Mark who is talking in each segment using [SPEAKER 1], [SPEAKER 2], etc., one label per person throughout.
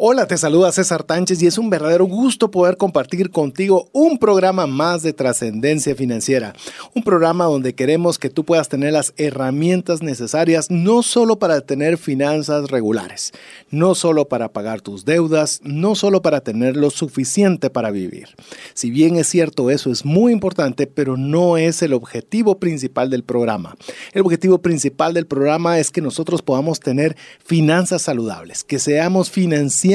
[SPEAKER 1] Hola, te saluda César Tánchez y es un verdadero gusto poder compartir contigo un programa más de trascendencia financiera. Un programa donde queremos que tú puedas tener las herramientas necesarias no solo para tener finanzas regulares, no solo para pagar tus deudas, no solo para tener lo suficiente para vivir. Si bien es cierto, eso es muy importante, pero no es el objetivo principal del programa. El objetivo principal del programa es que nosotros podamos tener finanzas saludables, que seamos financieros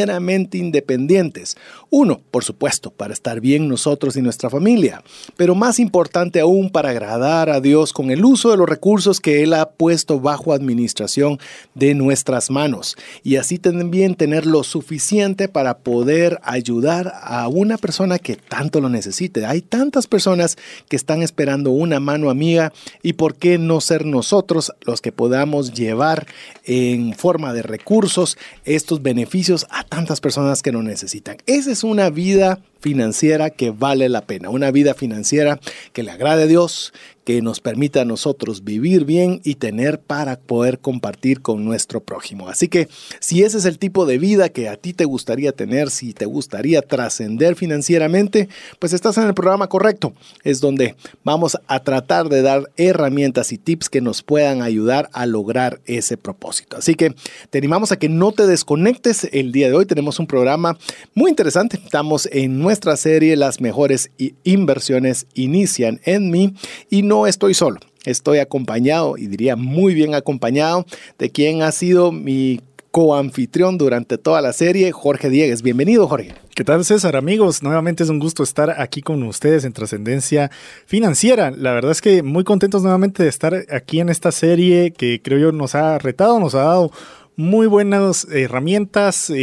[SPEAKER 1] independientes. Uno, por supuesto, para estar bien nosotros y nuestra familia, pero más importante aún para agradar a Dios con el uso de los recursos que Él ha puesto bajo administración de nuestras manos y así también tener lo suficiente para poder ayudar a una persona que tanto lo necesite. Hay tantas personas que están esperando una mano amiga y por qué no ser nosotros los que podamos llevar en forma de recursos estos beneficios a tantas personas que lo necesitan. Esa es una vida financiera que vale la pena, una vida financiera que le agrade a Dios, que nos permita a nosotros vivir bien y tener para poder compartir con nuestro prójimo. Así que si ese es el tipo de vida que a ti te gustaría tener, si te gustaría trascender financieramente, pues estás en el programa correcto. Es donde vamos a tratar de dar herramientas y tips que nos puedan ayudar a lograr ese propósito. Así que te animamos a que no te desconectes. El día de hoy tenemos un programa muy interesante. Estamos en nuestra serie Las mejores inversiones inician en mí y no estoy solo. Estoy acompañado, y diría muy bien acompañado, de quien ha sido mi coanfitrión durante toda la serie, Jorge Diegues. Bienvenido, Jorge.
[SPEAKER 2] ¿Qué tal, César? Amigos, nuevamente es un gusto estar aquí con ustedes en Trascendencia Financiera. La verdad es que muy contentos nuevamente de estar aquí en esta serie que creo yo nos ha retado, nos ha dado muy buenas herramientas eh,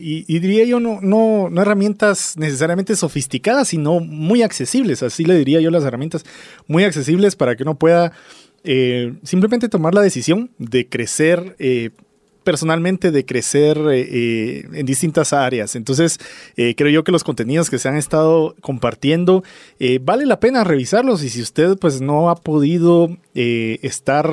[SPEAKER 2] y, diría yo no, no, herramientas necesariamente sofisticadas, sino muy accesibles, así le diría yo las herramientas muy accesibles para que uno pueda eh, simplemente tomar la decisión de crecer eh, personalmente de crecer en distintas áreas. Entonces, creo yo que los contenidos que se han estado compartiendo, vale la pena revisarlos y si usted pues no ha podido estar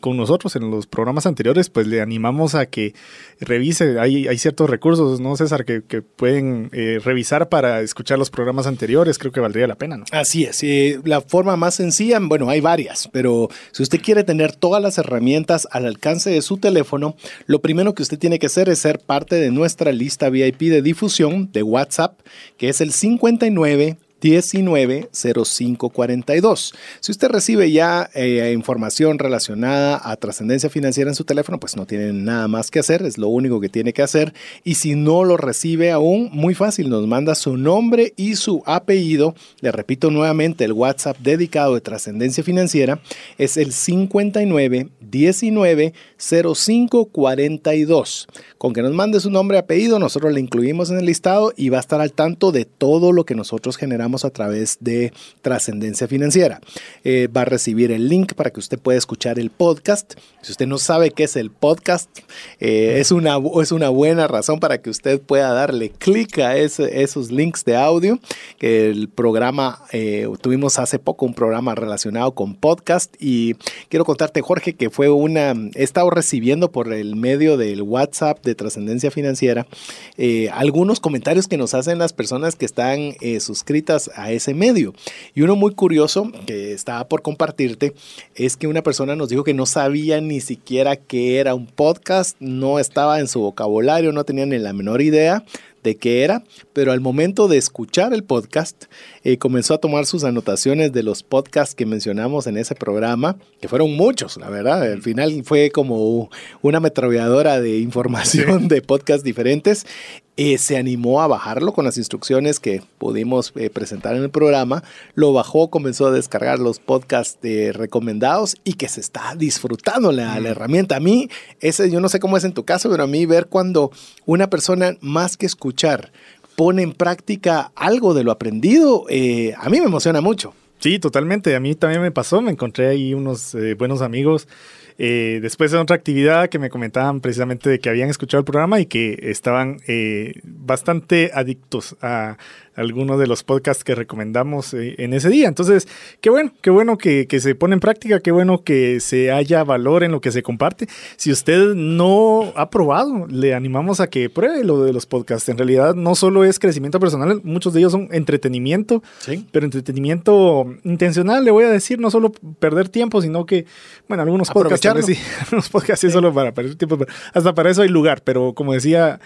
[SPEAKER 2] con nosotros en los programas anteriores, pues le animamos a que revise. Hay, ciertos recursos, ¿no, César, que, que pueden revisar para escuchar los programas anteriores. Creo que valdría la pena, ¿no?
[SPEAKER 1] Así es. la forma más sencilla, bueno, hay varias, pero si usted quiere tener todas las herramientas al alcance de su teléfono, lo primero que usted tiene que hacer es ser parte de nuestra lista VIP de difusión de WhatsApp, que es el 59 190542. Si usted recibe ya eh, información relacionada a trascendencia financiera en su teléfono, pues no tiene nada más que hacer, es lo único que tiene que hacer. Y si no lo recibe aún, muy fácil, nos manda su nombre y su apellido. Le repito nuevamente, el WhatsApp dedicado de trascendencia financiera es el 59 19 0542. Con que nos mande su nombre y apellido, nosotros le incluimos en el listado y va a estar al tanto de todo lo que nosotros generamos a través de Trascendencia Financiera. Eh, va a recibir el link para que usted pueda escuchar el podcast. Si usted no sabe qué es el podcast, eh, es, una, es una buena razón para que usted pueda darle clic a esos links de audio. El programa, eh, tuvimos hace poco un programa relacionado con podcast y quiero contarte, Jorge, que fue una, he recibiendo por el medio del WhatsApp de Trascendencia Financiera algunos comentarios que nos hacen las personas que están suscritas a ese medio. Y uno muy curioso que estaba por compartirte es que una persona nos dijo que no sabía ni siquiera que era un podcast, no estaba en su vocabulario, no tenía ni la menor idea de qué era, pero al momento de escuchar el podcast, eh, comenzó a tomar sus anotaciones de los podcasts que mencionamos en ese programa, que fueron muchos, la verdad. Al final fue como una metralladora de información de podcasts diferentes. Eh, se animó a bajarlo con las instrucciones que pudimos eh, presentar en el programa. Lo bajó, comenzó a descargar los podcasts recomendados y que se está disfrutando la, la, herramienta. A mí, ese, yo no sé cómo es en tu caso, pero a mí ver cuando una persona más que escuchar pone en práctica algo de lo aprendido, eh, a mí me emociona mucho.
[SPEAKER 2] Sí, totalmente. A mí también me pasó. Me encontré ahí unos eh, buenos amigos. Eh, después de otra actividad que me comentaban precisamente de que habían escuchado el programa y que estaban bastante adictos a, algunos de los podcasts que recomendamos eh, en ese día. Entonces, qué bueno, qué bueno que, se pone en práctica, qué bueno que se haya valor en lo que se comparte. Si usted no ha probado, le animamos a que pruebe lo de los podcasts. En realidad, no solo es crecimiento personal, muchos de ellos son entretenimiento, pero entretenimiento intencional, le voy a decir, no solo perder tiempo, sino que, bueno, algunos podcasts, sí, algunos podcasts sí, solo para perder tiempo, hasta para eso hay lugar, pero como decía,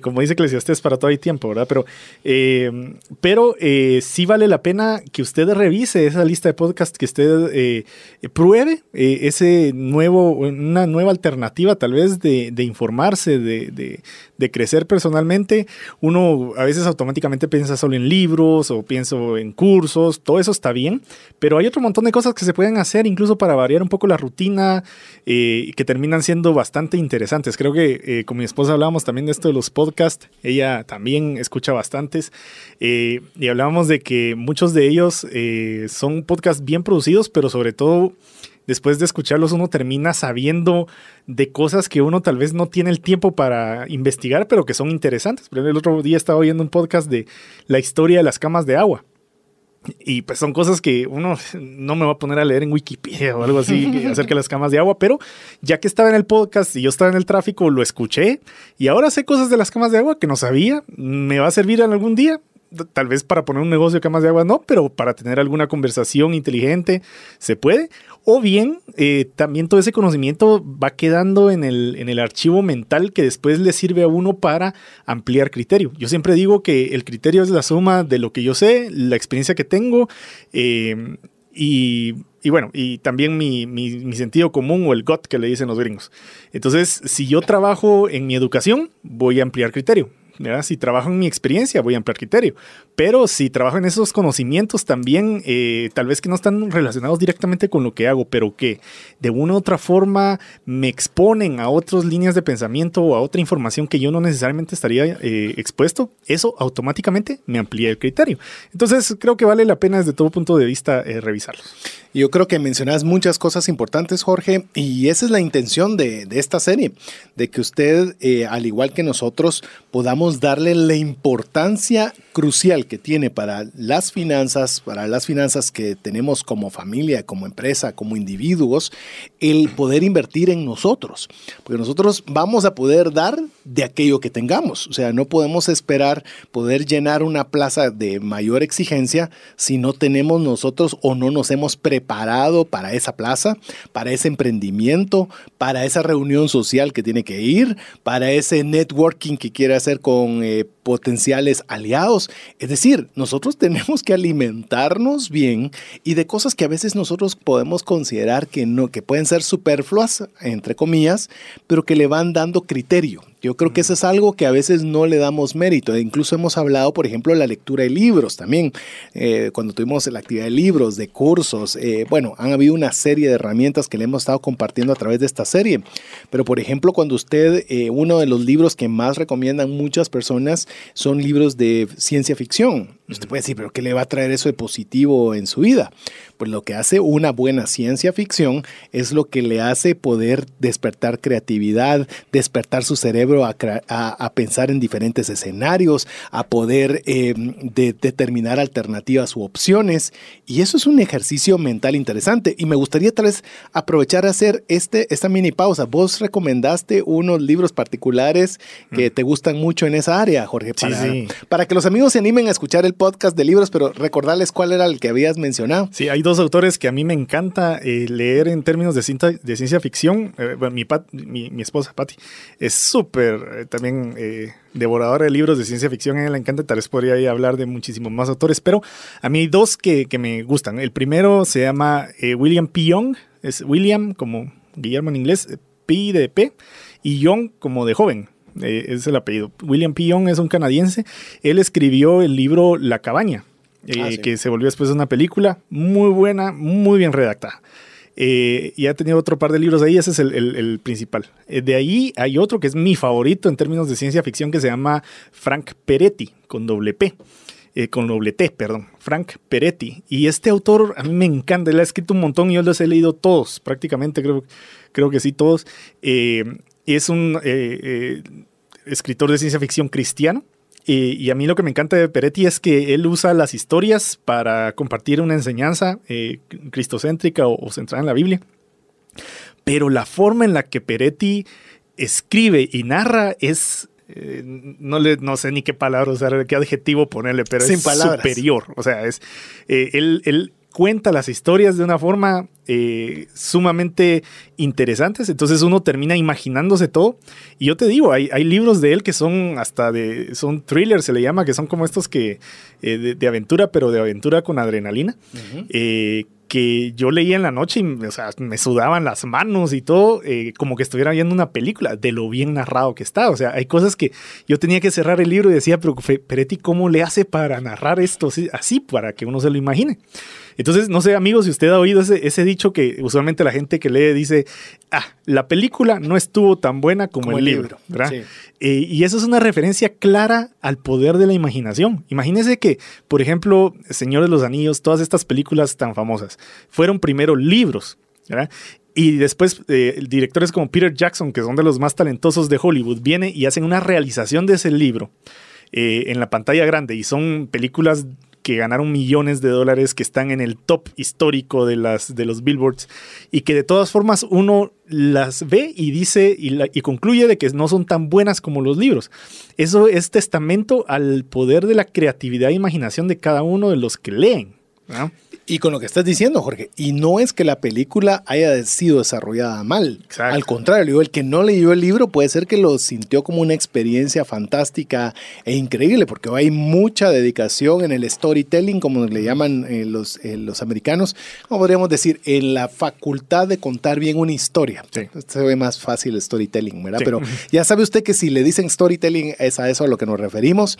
[SPEAKER 2] como dice Eclesiastes, para todo hay tiempo, ¿verdad? Pero eh, pero eh, sí vale la pena que usted revise esa lista de podcasts, que usted eh, pruebe eh, ese nuevo, una nueva alternativa tal vez de, informarse, de, de, crecer personalmente. Uno a veces automáticamente piensa solo en libros o pienso en cursos, todo eso está bien, pero hay otro montón de cosas que se pueden hacer incluso para variar un poco la rutina, que terminan siendo bastante interesantes. Creo que con mi esposa hablábamos también de esto de los podcasts, ella también escucha bastantes. Eh, y hablábamos de que muchos de ellos eh, son podcasts bien producidos, pero sobre todo después de escucharlos uno termina sabiendo de cosas que uno tal vez no tiene el tiempo para investigar, pero que son interesantes. el otro día estaba oyendo un podcast de la historia de las camas de agua. Y pues son cosas que uno no me va a poner a leer en Wikipedia o algo así acerca de las camas de agua, pero ya que estaba en el podcast y yo estaba en el tráfico, lo escuché y ahora sé cosas de las camas de agua que no sabía. ¿Me va a servir en algún día? Tal vez para poner un negocio de camas de agua no, pero para tener alguna conversación inteligente se puede. O bien, eh, también todo ese conocimiento va quedando en el, en el archivo mental que después le sirve a uno para ampliar criterio. Yo siempre digo que el criterio es la suma de lo que yo sé, la experiencia que tengo eh, y, y, bueno, y también mi, mi, mi, sentido común o el GOT que le dicen los gringos. Entonces, si yo trabajo en mi educación, voy a ampliar criterio. Si trabajo en mi experiencia, voy a ampliar criterio. Pero si trabajo en esos conocimientos también, eh, tal vez que no están relacionados directamente con lo que hago, pero que de una u otra forma me exponen a otras líneas de pensamiento o a otra información que yo no necesariamente estaría eh, expuesto, eso automáticamente me amplía el criterio. Entonces creo que vale la pena desde todo punto de vista eh, revisarlos.
[SPEAKER 1] Yo creo que mencionas muchas cosas importantes, Jorge, y esa es la intención de, esta serie, de que usted, al igual que nosotros, podamos darle la importancia crucial que tiene para las finanzas, para las finanzas que tenemos como familia, como empresa, como individuos, el poder invertir en nosotros. Porque nosotros vamos a poder dar de aquello que tengamos. O sea, no podemos esperar poder llenar una plaza de mayor exigencia si no tenemos nosotros o no nos hemos preparado para esa plaza, para ese emprendimiento, para esa reunión social que tiene que ir, para ese networking que quiere hacer con eh, potenciales aliados. Es decir, nosotros tenemos que alimentarnos bien y de cosas que a veces nosotros podemos considerar que no, que pueden ser superfluas, entre comillas, pero que le van dando criterio. Yo creo que eso es algo que a veces no le damos mérito. E incluso hemos hablado, por ejemplo, de la lectura de libros también. Eh, cuando tuvimos la actividad de libros, de cursos, eh, bueno, han habido una serie de herramientas que le hemos estado compartiendo a través de esta serie. Pero, por ejemplo, cuando usted, eh, uno de los libros que más recomiendan muchas personas son libros de ciencia ficción. Usted puede decir, pero ¿qué le va a traer eso de positivo en su vida? Pues lo que hace una buena ciencia ficción es lo que le hace poder despertar creatividad, despertar su cerebro a, pensar en diferentes escenarios, a poder em, determinar alternativas u opciones. Y eso es un ejercicio mental interesante. Y me gustaría tal vez aprovechar a hacer este, esta mini pausa. Vos recomendaste unos libros particulares que mm. te gustan mucho en esa área, Jorge, para, para que los amigos se animen a escuchar el podcast de libros, pero recordarles cuál era el que habías mencionado.
[SPEAKER 2] Sí, hay dos autores que a mí me encanta eh, leer en términos de, de ciencia ficción. Eh, mi, mi, esposa, Patti, es súper eh, también devoradora de libros de ciencia ficción. A ella le encanta, tal vez podría hablar de muchísimos más autores, pero a mí hay dos que, que me gustan. El primero se llama William P. Young, es William como Guillermo en inglés, P de P, y Young como de joven. Es el apellido. William P. Young es un canadiense. Él escribió el libro La cabaña, eh, ah, que se volvió después una película muy buena, muy bien redactada. Eh, y ha tenido otro par de libros ahí, ese es el, principal. Eh, de ahí hay otro que es mi favorito en términos de ciencia ficción que se llama Frank Peretti, con doble P. Eh, con doble T, perdón, Frank Peretti. Y este autor a mí me encanta, él ha escrito un montón y yo los he leído todos, prácticamente creo, creo que sí, todos. Es un escritor de ciencia ficción cristiano y, a mí lo que me encanta de Peretti es que él usa las historias para compartir una enseñanza eh, cristocéntrica o, centrada en la Biblia. Pero la forma en la que Peretti escribe y narra es eh, no, le, no sé ni qué palabra usar, qué adjetivo ponerle, pero es superior. O sea, es eh, él, él, cuenta las historias de una forma eh, sumamente interesantes, entonces uno termina imaginándose todo. Y yo te digo, hay, hay, libros de él que son hasta de, son thrillers, se le llama, que son como estos que, eh, de, aventura, pero de aventura con adrenalina, eh, que yo leía en la noche y o sea, me sudaban las manos y todo, como que estuviera viendo una película, de lo bien narrado que está. O sea, hay cosas que yo tenía que cerrar el libro y decía, pero Peretti, ¿cómo le hace para narrar esto así, para que uno se lo imagine? Entonces, no sé, amigos, si usted ha oído ese, dicho que usualmente la gente que lee dice, ah, la película no estuvo tan buena como, el, libro, ¿verdad? Eh, y eso es una referencia clara al poder de la imaginación. Imagínese que, por ejemplo, Señor de los Anillos, todas estas películas tan famosas, fueron primero libros, ¿verdad? Y después eh, directores como Peter Jackson, que son de los más talentosos de Hollywood, vienen y hacen una realización de ese libro eh, en la pantalla grande. Y son películas que ganaron millones de dólares, que están en el top histórico de, las, de los billboards y que de todas formas uno las ve y dice y, concluye de que no son tan buenas como los libros. Eso es testamento al poder de la creatividad e imaginación de cada uno de los que leen.
[SPEAKER 1] Y con lo que estás diciendo, Jorge, y no es que la película haya sido desarrollada mal. Al contrario, el que no leyó el libro puede ser que lo sintió como una experiencia fantástica e increíble, porque hay mucha dedicación en el storytelling, como le llaman eh, los, eh, los americanos, como podríamos decir, en la facultad de contar bien una historia. Se ve más fácil el storytelling, ¿verdad? Pero ya sabe usted que si le dicen storytelling es a eso a lo que nos referimos,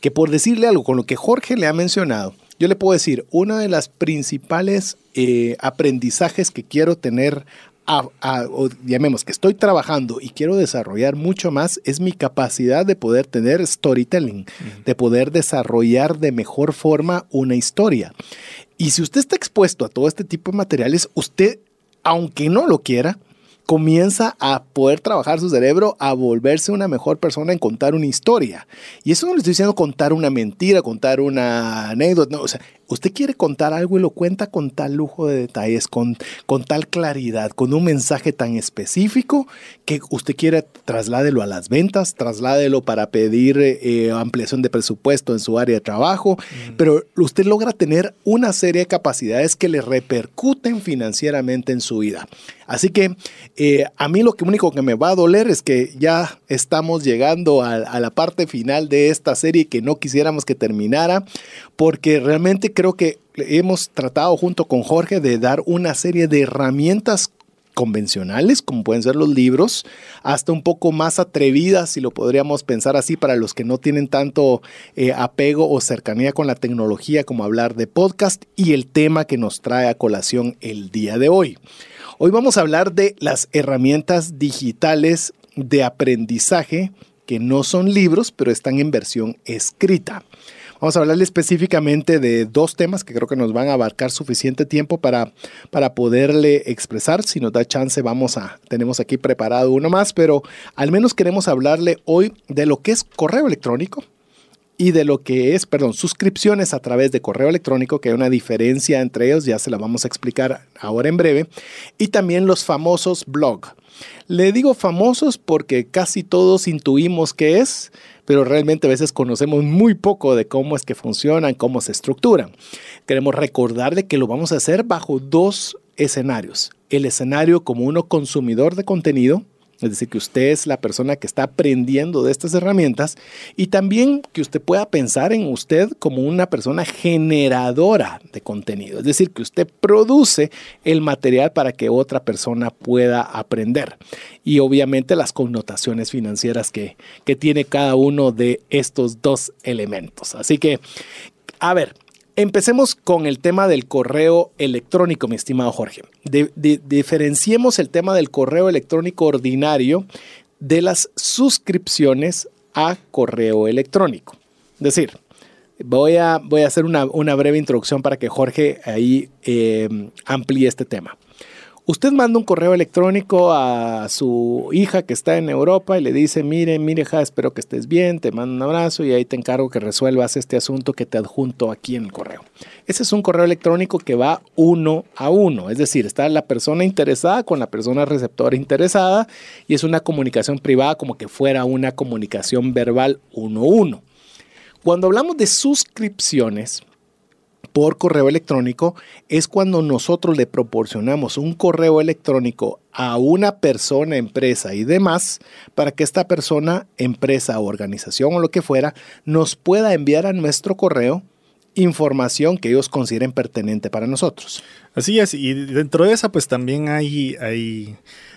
[SPEAKER 1] que por decirle algo con lo que Jorge le ha mencionado, yo le puedo decir, uno de los principales eh, aprendizajes que quiero tener, o llamemos que estoy trabajando y quiero desarrollar mucho más, es mi capacidad de poder tener storytelling, de poder desarrollar de mejor forma una historia. Y si usted está expuesto a todo este tipo de materiales, usted, aunque no lo quiera, comienza a poder trabajar su cerebro, a volverse una mejor persona en contar una historia. Y eso no le estoy diciendo contar una mentira, contar una anécdota, no, o sea, usted quiere contar algo y lo cuenta con tal lujo de detalles, con, con tal claridad, con un mensaje tan específico que usted quiere trasládelo a las ventas, trasládelo para pedir eh, ampliación de presupuesto en su área de trabajo, pero usted logra tener una serie de capacidades que le repercuten financieramente en su vida. Así que eh, a mí lo que único que me va a doler es que ya estamos llegando a, a la parte final de esta serie que no quisiéramos que terminara, porque realmente creo que hemos tratado junto con Jorge de dar una serie de herramientas convencionales, como pueden ser los libros, hasta un poco más atrevidas, si lo podríamos pensar así, para los que no tienen tanto eh, apego o cercanía con la tecnología, como hablar de podcast y el tema que nos trae a colación el día de hoy. Hoy vamos a hablar de las herramientas digitales de aprendizaje que no son libros, pero están en versión escrita. Vamos a hablarle específicamente de dos temas que creo que nos van a abarcar suficiente tiempo para, para poderle expresar. Si nos da chance, vamos a, tenemos aquí preparado uno más, pero al menos queremos hablarle hoy de lo que es correo electrónico, y de lo que es, perdón, suscripciones a través de correo electrónico, que hay una diferencia entre ellos, ya se la vamos a explicar ahora en breve, y también los famosos blog. Le digo famosos porque casi todos intuimos qué es, pero realmente a veces conocemos muy poco de cómo es que funcionan, cómo se estructuran. Queremos recordarle que lo vamos a hacer bajo dos escenarios. El escenario como uno consumidor de contenido, es decir, que usted es la persona que está aprendiendo de estas herramientas y también que usted pueda pensar en usted como una persona generadora de contenido. Es decir, que usted produce el material para que otra persona pueda aprender. Y obviamente las connotaciones financieras que, que tiene cada uno de estos dos elementos. Así que, a ver, Empecemos con el tema del correo electrónico, mi estimado Jorge. diferenciemos el tema del correo electrónico ordinario de las suscripciones a correo electrónico. Es decir, voy a, voy a hacer una, breve introducción para que Jorge ahí eh, amplíe este tema. Usted manda un correo electrónico a su hija que está en Europa y le dice, mire, mire, hija, espero que estés bien, te mando un abrazo y ahí te encargo que resuelvas este asunto que te adjunto aquí en el correo. Ese es un correo electrónico que va uno a uno, es decir, está la persona interesada con la persona receptora interesada y es una comunicación privada como que fuera una comunicación verbal uno a uno. Cuando hablamos de suscripciones, por correo electrónico es cuando nosotros le proporcionamos un correo electrónico a una persona, empresa y demás para que esta persona, empresa, organización o lo que fuera, nos pueda enviar a nuestro correo información que ellos consideren pertinente para nosotros.
[SPEAKER 2] Así es, y dentro de esa pues también hay, hay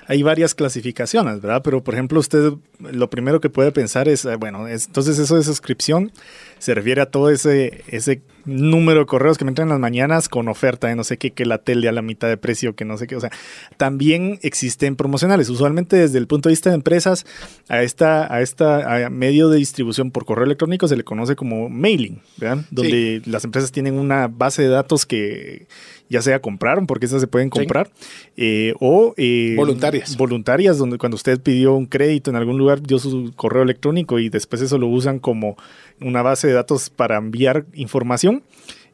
[SPEAKER 2] hay varias clasificaciones, ¿verdad? Pero, por ejemplo, usted lo primero que puede pensar es, eh, bueno, entonces eso de suscripción se refiere a todo ese, ese número de correos que me entran en las mañanas con oferta de no sé qué, que la tele a la mitad de precio, que no sé qué. O sea, también existen promocionales. Usualmente desde el punto de vista de empresas, a esta, a esta medio de distribución por correo electrónico se le conoce como mailing, ¿verdad? Donde las empresas tienen una base de datos que ya sea compraron, porque esas se pueden comprar, eh, o
[SPEAKER 1] eh, voluntarias.
[SPEAKER 2] Voluntarias, donde cuando usted pidió un crédito en algún lugar, dio su correo electrónico y después eso lo usan como una base de datos para enviar información.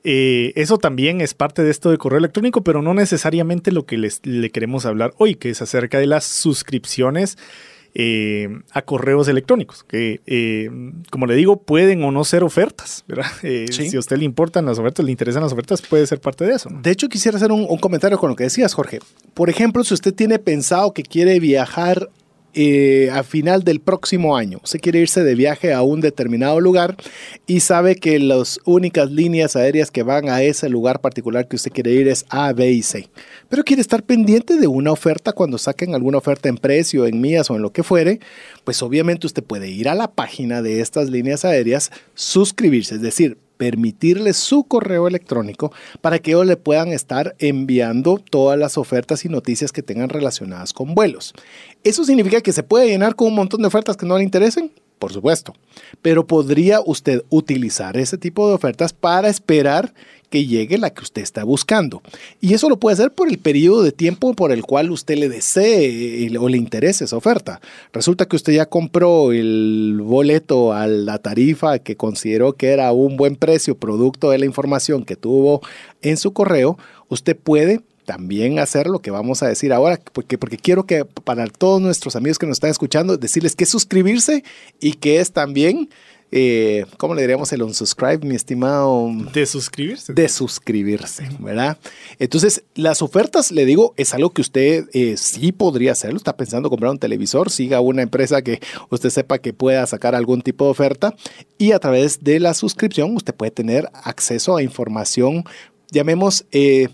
[SPEAKER 2] Eh, eso también es parte de esto de correo electrónico, pero no necesariamente lo que les, le queremos hablar hoy, que es acerca de las suscripciones eh, a correos electrónicos, que eh, como le digo, pueden o no ser ofertas, ¿verdad? Eh, si a usted le importan las ofertas, le interesan las ofertas, puede ser parte de eso.
[SPEAKER 1] De hecho, quisiera hacer un comentario con lo que decías, Jorge. Por ejemplo, si usted tiene pensado que quiere viajar eh, a final del próximo año. Se quiere irse de viaje a un determinado lugar y sabe que las únicas líneas aéreas que van a ese lugar particular que usted quiere ir es A, B y C. Pero quiere estar pendiente de una oferta cuando saquen alguna oferta en precio, en mías o en lo que fuere, pues obviamente usted puede ir a la página de estas líneas aéreas, suscribirse, es decir, permitirle su correo electrónico para que ellos le puedan estar enviando todas las ofertas y noticias que tengan relacionadas con vuelos. ¿Eso significa que se puede llenar con un montón de ofertas que no le interesen? Por supuesto. Pero podría usted utilizar ese tipo de ofertas para esperar que llegue la que usted está buscando. Y eso lo puede hacer por el periodo de tiempo por el cual usted le desee o le interese esa oferta. Resulta que usted ya compró el boleto a la tarifa que consideró que era un buen precio producto de la información que tuvo en su correo. Usted puede también hacer lo que vamos a decir ahora, porque, porque quiero que para todos nuestros amigos que nos están escuchando, decirles que suscribirse y que es también eh, ¿cómo le diríamos el unsubscribe, mi estimado?
[SPEAKER 2] De suscribirse.
[SPEAKER 1] De suscribirse, ¿verdad? Entonces, las ofertas, le digo, es algo que usted eh, sí podría hacerlo. Está pensando comprar un televisor, siga una empresa que usted sepa que pueda sacar algún tipo de oferta y a través de la suscripción usted puede tener acceso a información, llamemos, eh,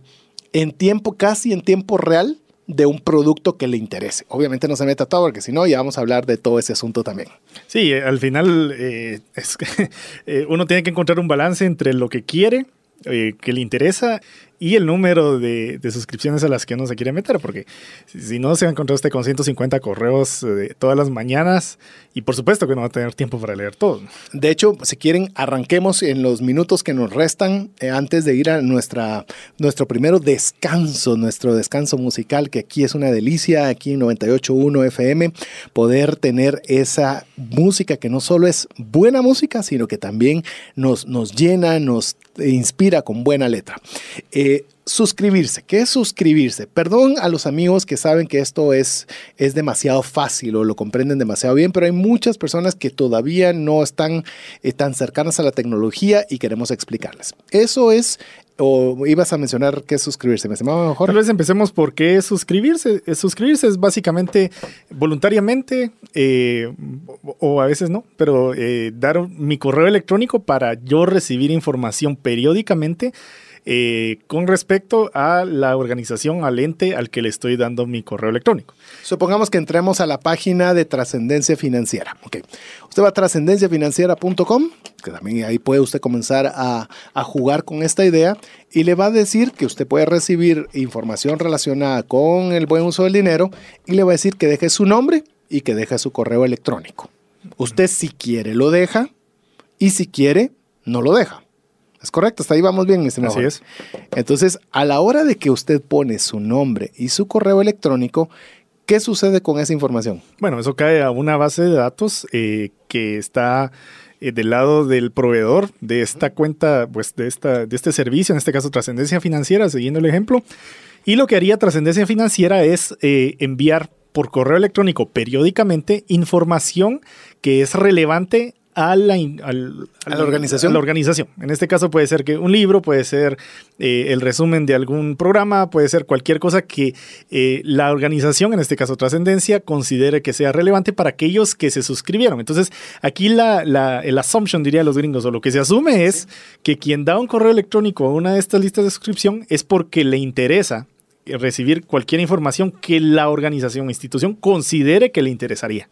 [SPEAKER 1] en tiempo, casi en tiempo real de un producto que le interese. Obviamente no se meta todo porque si no ya vamos a hablar de todo ese asunto también.
[SPEAKER 2] Sí, al final eh, eh, uno tiene que encontrar un balance entre lo que quiere, eh, que le interesa y el número de, suscripciones a las que uno se quiere meter, porque si, no se va a encontrar usted con 150 correos de todas las mañanas y por supuesto que no va a tener tiempo para leer todo.
[SPEAKER 1] De hecho, si quieren, arranquemos en los minutos que nos restan eh, antes de ir a nuestra, nuestro primero descanso, nuestro descanso musical, que aquí es una delicia, aquí en 98.1 FM, poder tener esa música que no solo es buena música, sino que también nos, nos llena, nos inspira con buena letra. Eh, suscribirse. ¿Qué es suscribirse? Perdón a los amigos que saben que esto es, es demasiado fácil o lo comprenden demasiado bien, pero hay muchas personas que todavía no están eh, tan cercanas a la tecnología y queremos explicarles. Eso es o ibas a mencionar qué es suscribirse, me llamaba mejor.
[SPEAKER 2] Tal vez empecemos por qué es suscribirse. Suscribirse es básicamente voluntariamente, eh, o a veces no, pero dar mi correo electrónico para yo recibir información periódicamente eh, con respecto a la organización, al ente al que le estoy dando mi correo electrónico.
[SPEAKER 1] Supongamos que entremos a la página de trascendencia financiera. Okay. Usted va a trascendenciafinanciera.com, que también ahí puede usted comenzar a, a jugar con esta idea y le va a decir que usted puede recibir información relacionada con el buen uso del dinero y le va a decir que deje su nombre y que deje su correo electrónico. Usted si quiere lo deja y si quiere no lo deja. Es correcto, hasta ahí vamos bien, mi estimado.
[SPEAKER 2] Así es.
[SPEAKER 1] Entonces, a la hora de que usted pone su nombre y su correo electrónico, ¿qué sucede con esa información?
[SPEAKER 2] Bueno, eso cae a una base de datos eh, que está eh, del lado del proveedor de esta cuenta, pues de, esta, de este servicio, en este caso Trascendencia Financiera, siguiendo el ejemplo. Y lo que haría Trascendencia Financiera es eh, enviar por correo electrónico periódicamente información que es relevante a la, al-
[SPEAKER 1] ¿A la organización?
[SPEAKER 2] a la organización. En este caso puede ser que un libro, puede ser eh, el resumen de algún programa, puede ser cualquier cosa que eh, la organización, en este caso Trascendencia, considere que sea relevante para aquellos que se suscribieron. Entonces, aquí la, la, el assumption, diría los gringos, o lo que se asume es que quien da un correo electrónico a una de estas listas de suscripción es porque le interesa recibir cualquier información que la organización o institución considere que le interesaría.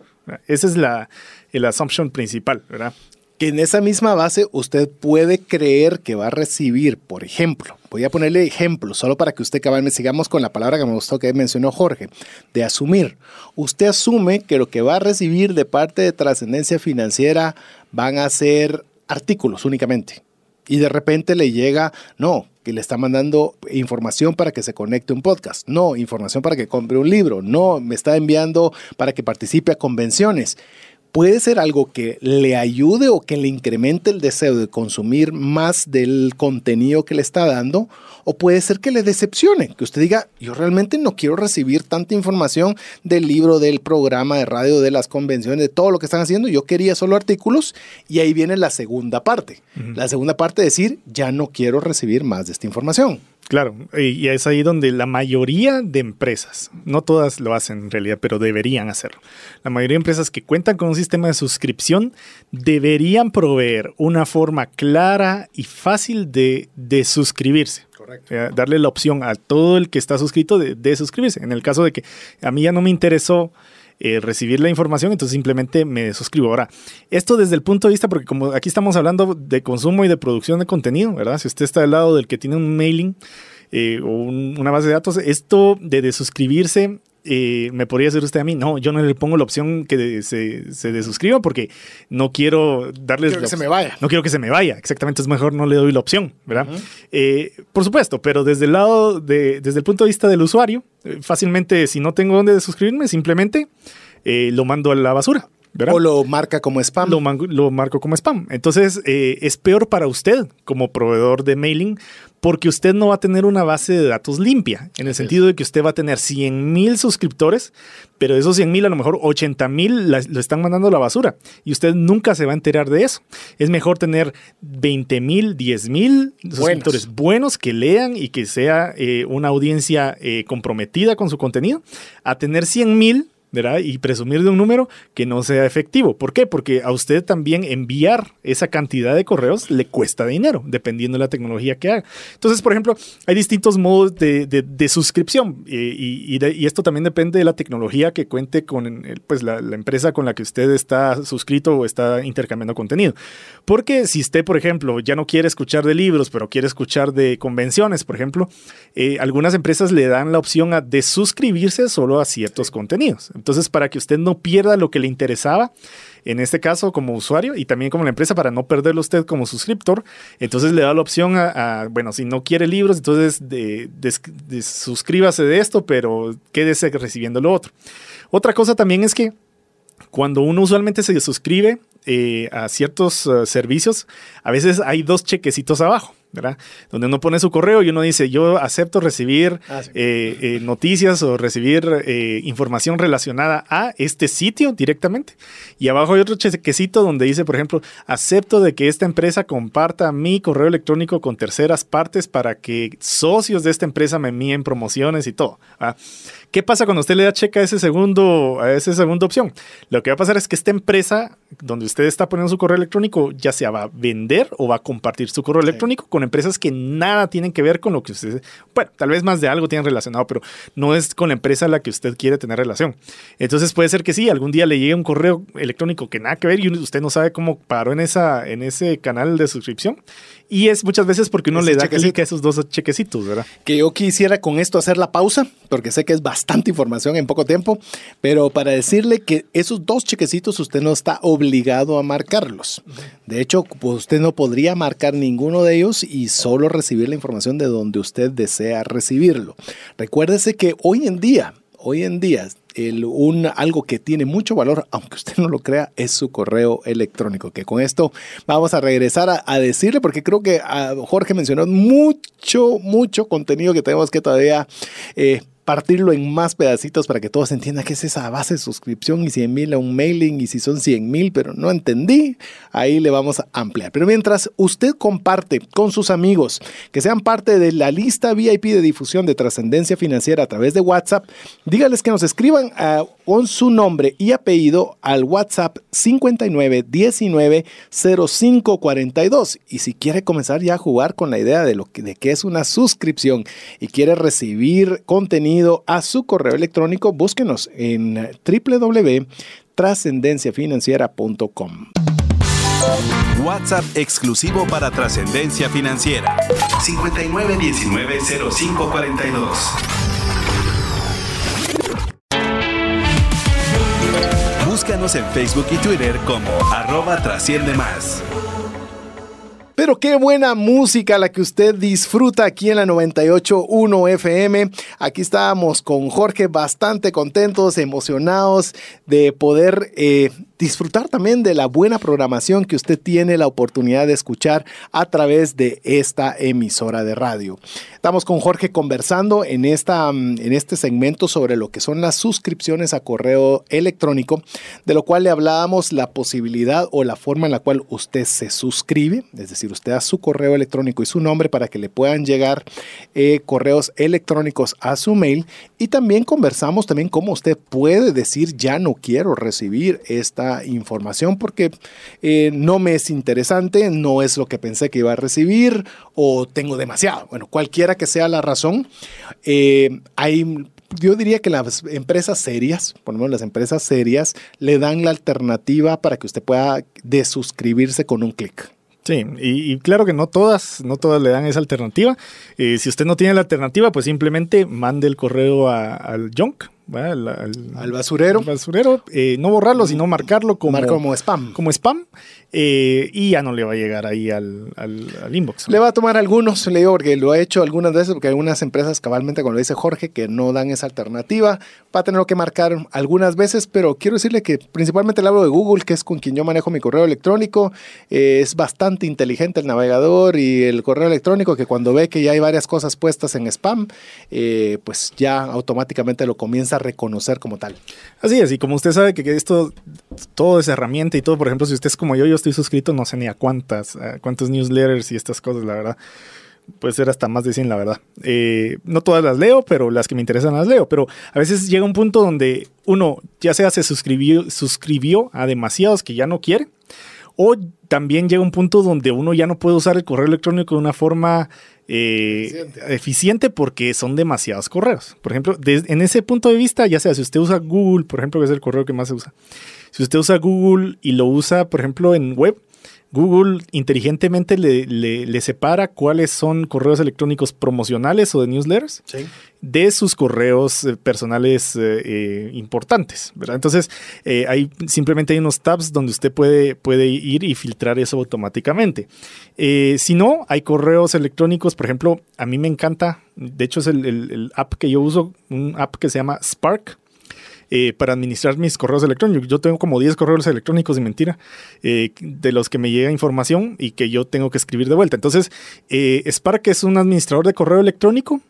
[SPEAKER 2] Esa es la, el assumption principal, ¿verdad?
[SPEAKER 1] Que en esa misma base usted puede creer que va a recibir, por ejemplo, voy a ponerle ejemplo, solo para que usted cabalmente sigamos con la palabra que me gustó que mencionó Jorge, de asumir. Usted asume que lo que va a recibir de parte de trascendencia financiera van a ser artículos únicamente. Y de repente le llega, no, que le está mandando información para que se conecte un podcast, no, información para que compre un libro, no, me está enviando para que participe a convenciones puede ser algo que le ayude o que le incremente el deseo de consumir más del contenido que le está dando, o puede ser que le decepcione, que usted diga, yo realmente no quiero recibir tanta información del libro, del programa de radio, de las convenciones, de todo lo que están haciendo, yo quería solo artículos, y ahí viene la segunda parte. La segunda parte es decir, ya no quiero recibir más de esta información.
[SPEAKER 2] Claro, y es ahí donde la mayoría de empresas, no todas lo hacen en realidad, pero deberían hacerlo. La mayoría de empresas que cuentan con un sistema de suscripción deberían proveer una forma clara y fácil de, de suscribirse.
[SPEAKER 1] Correcto.
[SPEAKER 2] Eh, darle la opción a todo el que está suscrito de, de suscribirse. En el caso de que a mí ya no me interesó eh, recibir la información, entonces simplemente me suscribo. Ahora, esto desde el punto de vista, porque como aquí estamos hablando de consumo y de producción de contenido, ¿verdad? Si usted está del lado del que tiene un mailing eh, o un- una base de datos, esto de, de suscribirse eh, me podría decir usted a mí, no, yo no le pongo la opción que de- se, se desuscriba porque no quiero darles...
[SPEAKER 1] Quiero que se me vaya.
[SPEAKER 2] No quiero que se me vaya, exactamente, es mejor no le doy la opción, ¿verdad? Eh, por supuesto, pero desde el lado, de, desde el punto de vista del usuario, eh, fácilmente si no tengo dónde suscribirme, simplemente eh, lo mando a la basura. ¿verdad?
[SPEAKER 1] O lo marca como spam.
[SPEAKER 2] lo, marco como spam. Entonces, eh, es peor para usted como proveedor de mailing porque usted no va a tener una base de datos limpia, en el sentido de que usted va a tener 100 mil suscriptores, pero de esos 100 mil a lo mejor 80 mil lo están mandando a la basura y usted nunca se va a enterar de eso. Es mejor tener 20 mil, 10 mil suscriptores buenos que lean y que sea eh, una audiencia eh, comprometida con su contenido, a tener 100 mil ¿verdad? Y presumir de un número que no sea efectivo. ¿Por qué? Porque a usted también enviar esa cantidad de correos le cuesta dinero, dependiendo de la tecnología que haga. Entonces, por ejemplo, hay distintos modos de, de- de suscripción eh, y, y de- y esto también depende de la tecnología que cuente con pues, la, la empresa con la que usted está suscrito o está intercambiando contenido. Porque si usted, por ejemplo, ya no quiere escuchar de libros, pero quiere escuchar de convenciones, por ejemplo, eh, algunas empresas le dan la opción a de suscribirse solo a ciertos contenidos. Entonces, para que usted no pierda lo que le interesaba, en este caso como usuario y también como la empresa, para no perderlo usted como suscriptor, entonces le da la opción a, bueno, si no quiere libros, entonces de- suscríbase de esto, pero quédese recibiendo lo otro. Otra cosa también es que cuando uno usualmente se suscribe eh, a ciertos eh, servicios, a veces hay dos chequecitos abajo, ¿verdad? Donde uno pone su correo y uno dice, yo acepto recibir
[SPEAKER 1] Ah, sí.
[SPEAKER 2] eh, eh, noticias o recibir eh, información relacionada a este sitio directamente. Y abajo hay otro chequecito donde dice, por ejemplo, acepto de que esta empresa comparta mi correo electrónico con terceras partes para que socios de esta empresa me envíen promociones y todo. ¿Qué pasa cuando usted le da checa a ese segundo, a esa segunda opción? Lo que va a pasar es que esta empresa donde usted está poniendo su correo electrónico ya sea va a vender o va a compartir su correo electrónico con empresas que nada tienen que ver con lo que usted, bueno, tal vez más de algo tienen relacionado, pero no es con la empresa a la que usted quiere tener relación. Entonces puede ser que sí, algún día le llegue un correo electrónico que nada que ver y usted no sabe cómo paró en, esa, en ese canal de suscripción y es muchas veces porque uno le da clic a esos dos chequecitos, ¿verdad?
[SPEAKER 1] Que yo quisiera con esto hacer la pausa, porque sé que es bastante información en poco tiempo, pero para decirle que esos dos chequecitos usted no está obligado a marcarlos. De hecho, usted no podría marcar ninguno de ellos y solo recibir la información de donde usted desea recibirlo. Recuérdese que hoy en día, hoy en día un, algo que tiene mucho valor, aunque usted no lo crea, es su correo electrónico. Que con esto vamos a regresar a, decirle, porque creo que ah, Jorge mencionó mucho, mucho contenido que tenemos que todavía eh, partirlo en más pedacitos para que todos entiendan qué es esa base de suscripción y 100 mil a un mailing y si son 100 mil, pero no entendí, ahí le vamos a ampliar. Pero mientras usted comparte con sus amigos que sean parte de la lista VIP de difusión de trascendencia financiera a través de WhatsApp, dígales que nos escriban con su nombre y apellido al WhatsApp 59190542. Y si quiere comenzar ya a jugar con la idea de lo que, de qué es una suscripción y quiere recibir contenido a su correo electrónico, búsquenos en www.trascendenciafinanciera.com.
[SPEAKER 3] WhatsApp exclusivo para trascendencia financiera. 59190542. Búscanos en Facebook y Twitter como arroba trasciende más.
[SPEAKER 1] Pero qué buena música la que usted disfruta aquí en la 98.1 FM. Aquí estábamos con Jorge bastante contentos, emocionados de poder eh, disfrutar también de la buena programación que usted tiene la oportunidad de escuchar a través de esta emisora de radio. Estamos con Jorge conversando en, esta, mm, en este segmento sobre lo que son las suscripciones a correo electrónico, de lo cual le hablábamos la posibilidad o la forma en la cual usted se suscribe, es decir, usted da su correo electrónico y su nombre para que le puedan llegar eh, correos electrónicos a su mail y también conversamos también cómo usted puede decir ya no quiero recibir esta información porque eh, no me es interesante, no es lo que pensé que iba a recibir o tengo demasiado. Bueno, cualquiera que sea la razón, eh, hay yo diría que las empresas serias, por lo menos las empresas serias, le dan la alternativa para que usted pueda desuscribirse con un clic.
[SPEAKER 2] Sí, y, claro que no todas, no todas le dan esa alternativa. Eh, si usted no tiene la alternativa, pues simplemente mande el correo al junk,
[SPEAKER 1] al, basurero.
[SPEAKER 2] basurero, eh, no borrarlo, sino marcarlo como,
[SPEAKER 1] como spam.
[SPEAKER 2] Como spam. Eh, y ya no le va a llegar ahí al, inbox.
[SPEAKER 1] Le va a tomar algunos, le digo, porque lo ha hecho algunas veces, porque hay algunas empresas, cabalmente, como lo dice Jorge, que no dan esa alternativa. Va a tener que marcar algunas veces, pero quiero decirle que principalmente le hablo de Google, que es con quien yo manejo mi correo electrónico. Eh, es bastante inteligente el navegador y el correo electrónico, que cuando ve que ya hay varias cosas puestas en spam, pues ya automáticamente lo comienza reconocer como tal.
[SPEAKER 2] Así es, y como usted sabe que esto, todo es herramienta y todo, por ejemplo, si usted es como yo, yo estoy suscrito, no sé ni a cuántas, cuántos newsletters y estas cosas, la verdad. Puede ser hasta más de 100, la verdad. Eh, no todas las leo, pero las que me interesan las leo. Pero a veces llega un punto donde uno ya sea se suscribió, suscribió a demasiados que ya no quiere, o también llega un punto donde uno ya no puede usar el correo electrónico de una forma eh, eficiente. porque son demasiados correos. Por ejemplo, en ese punto de vista, ya sea si usted usa Google, por ejemplo, que es el correo que más se usa. Si usted usa Google y lo usa, por ejemplo, en web, Google inteligentemente le, separa cuáles son correos electrónicos promocionales o de newsletters de sus correos eh, personales eh, eh, importantes. ¿verdad? Entonces, hay, simplemente hay unos tabs donde usted puede, puede ir y filtrar eso automáticamente. si no, hay correos electrónicos, por ejemplo, a mí me encanta, de hecho es el app que yo uso, un app que se llama Spark eh, para administrar mis correos electrónicos. Yo tengo como 10 correos electrónicos, de mentira, eh, de los que me llega información y que yo tengo que escribir de vuelta. Entonces, eh, Spark es un administrador de correo electrónico,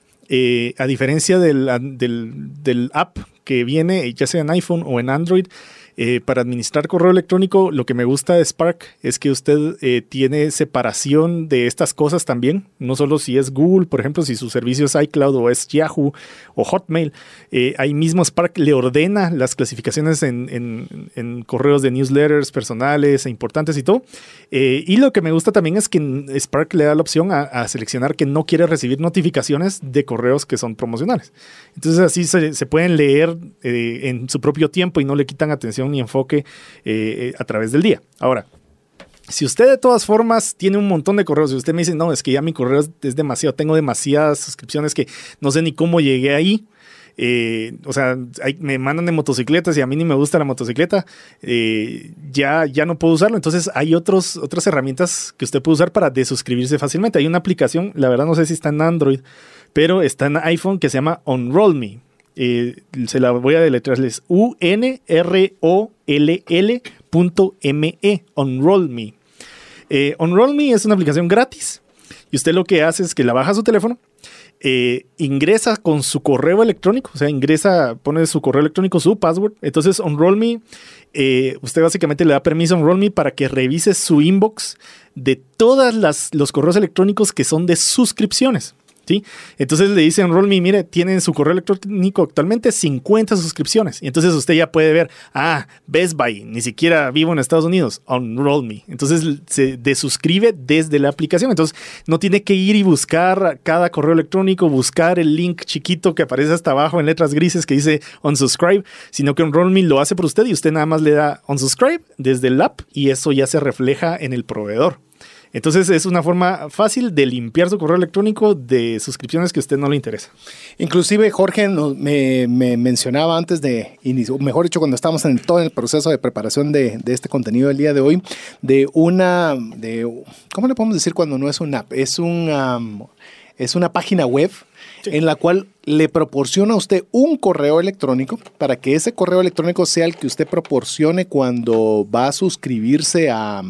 [SPEAKER 2] a diferencia del app que viene, ya sea en iPhone o en Android, Eh, para administrar correo electrónico, lo que me gusta de Spark es que usted eh, tiene separación de estas cosas también. No solo si es Google, por ejemplo, si su servicio es iCloud o es Yahoo o Hotmail. Eh, ahí mismo Spark le ordena las clasificaciones en, correos de newsletters personales e importantes y todo. y lo que me gusta también es que Spark le da la opción a, seleccionar que no quiere recibir notificaciones de correos que son promocionales. Entonces así se, se pueden leer en su propio tiempo y no le quitan atención ni enfoque eh, eh, a través del día. Ahora, si usted de todas formas tiene un montón de correos y usted me dice, no, es que ya mi correo es demasiado, tengo demasiadas suscripciones que no sé ni cómo llegué ahí. Eh, o sea, me mandan de motocicletas y a mí ni me gusta la motocicleta, ya, ya no puedo usarlo. Entonces hay otros, otras herramientas que usted puede usar para desuscribirse fácilmente. Hay una aplicación, la verdad no sé si está en Android, pero está en iPhone que se llama Unroll eh, se la voy a deletrearles. U-N-R-O-L-L.me. Unroll eh, Unroll es una aplicación gratis. Y usted lo que hace es que la baja a su teléfono, eh, ingresa con su correo electrónico, o sea, ingresa, pone su correo electrónico, su password. Entonces, Unroll usted básicamente le da permiso a Unroll para que revise su inbox de todos los correos electrónicos que son de suscripciones. Entonces le dicen Roll.me, mire, tienen su correo electrónico actualmente 50 suscripciones. Y entonces usted ya puede ver, ah, Best Buy, ni siquiera vivo en Estados Unidos, on Roll.me. Entonces se desuscribe desde la aplicación. Entonces no tiene que ir y buscar cada correo electrónico, buscar el link chiquito que aparece hasta abajo en letras grises que dice unsubscribe, sino que Roll.me lo hace por usted y usted nada más le da unsubscribe desde el app y eso ya se refleja en el proveedor. Entonces es una forma fácil de limpiar su correo electrónico de suscripciones que a usted no le interesa.
[SPEAKER 1] Inclusive Jorge me, mencionaba antes de iniciar, mejor dicho, cuando estamos en todo el proceso de preparación de, este contenido del día de hoy, de una, de, ¿cómo le podemos decir cuando no es una app? Es, un, es una página web en la cual le proporciona a usted un correo electrónico para que ese correo electrónico sea el que usted proporcione cuando va a suscribirse a,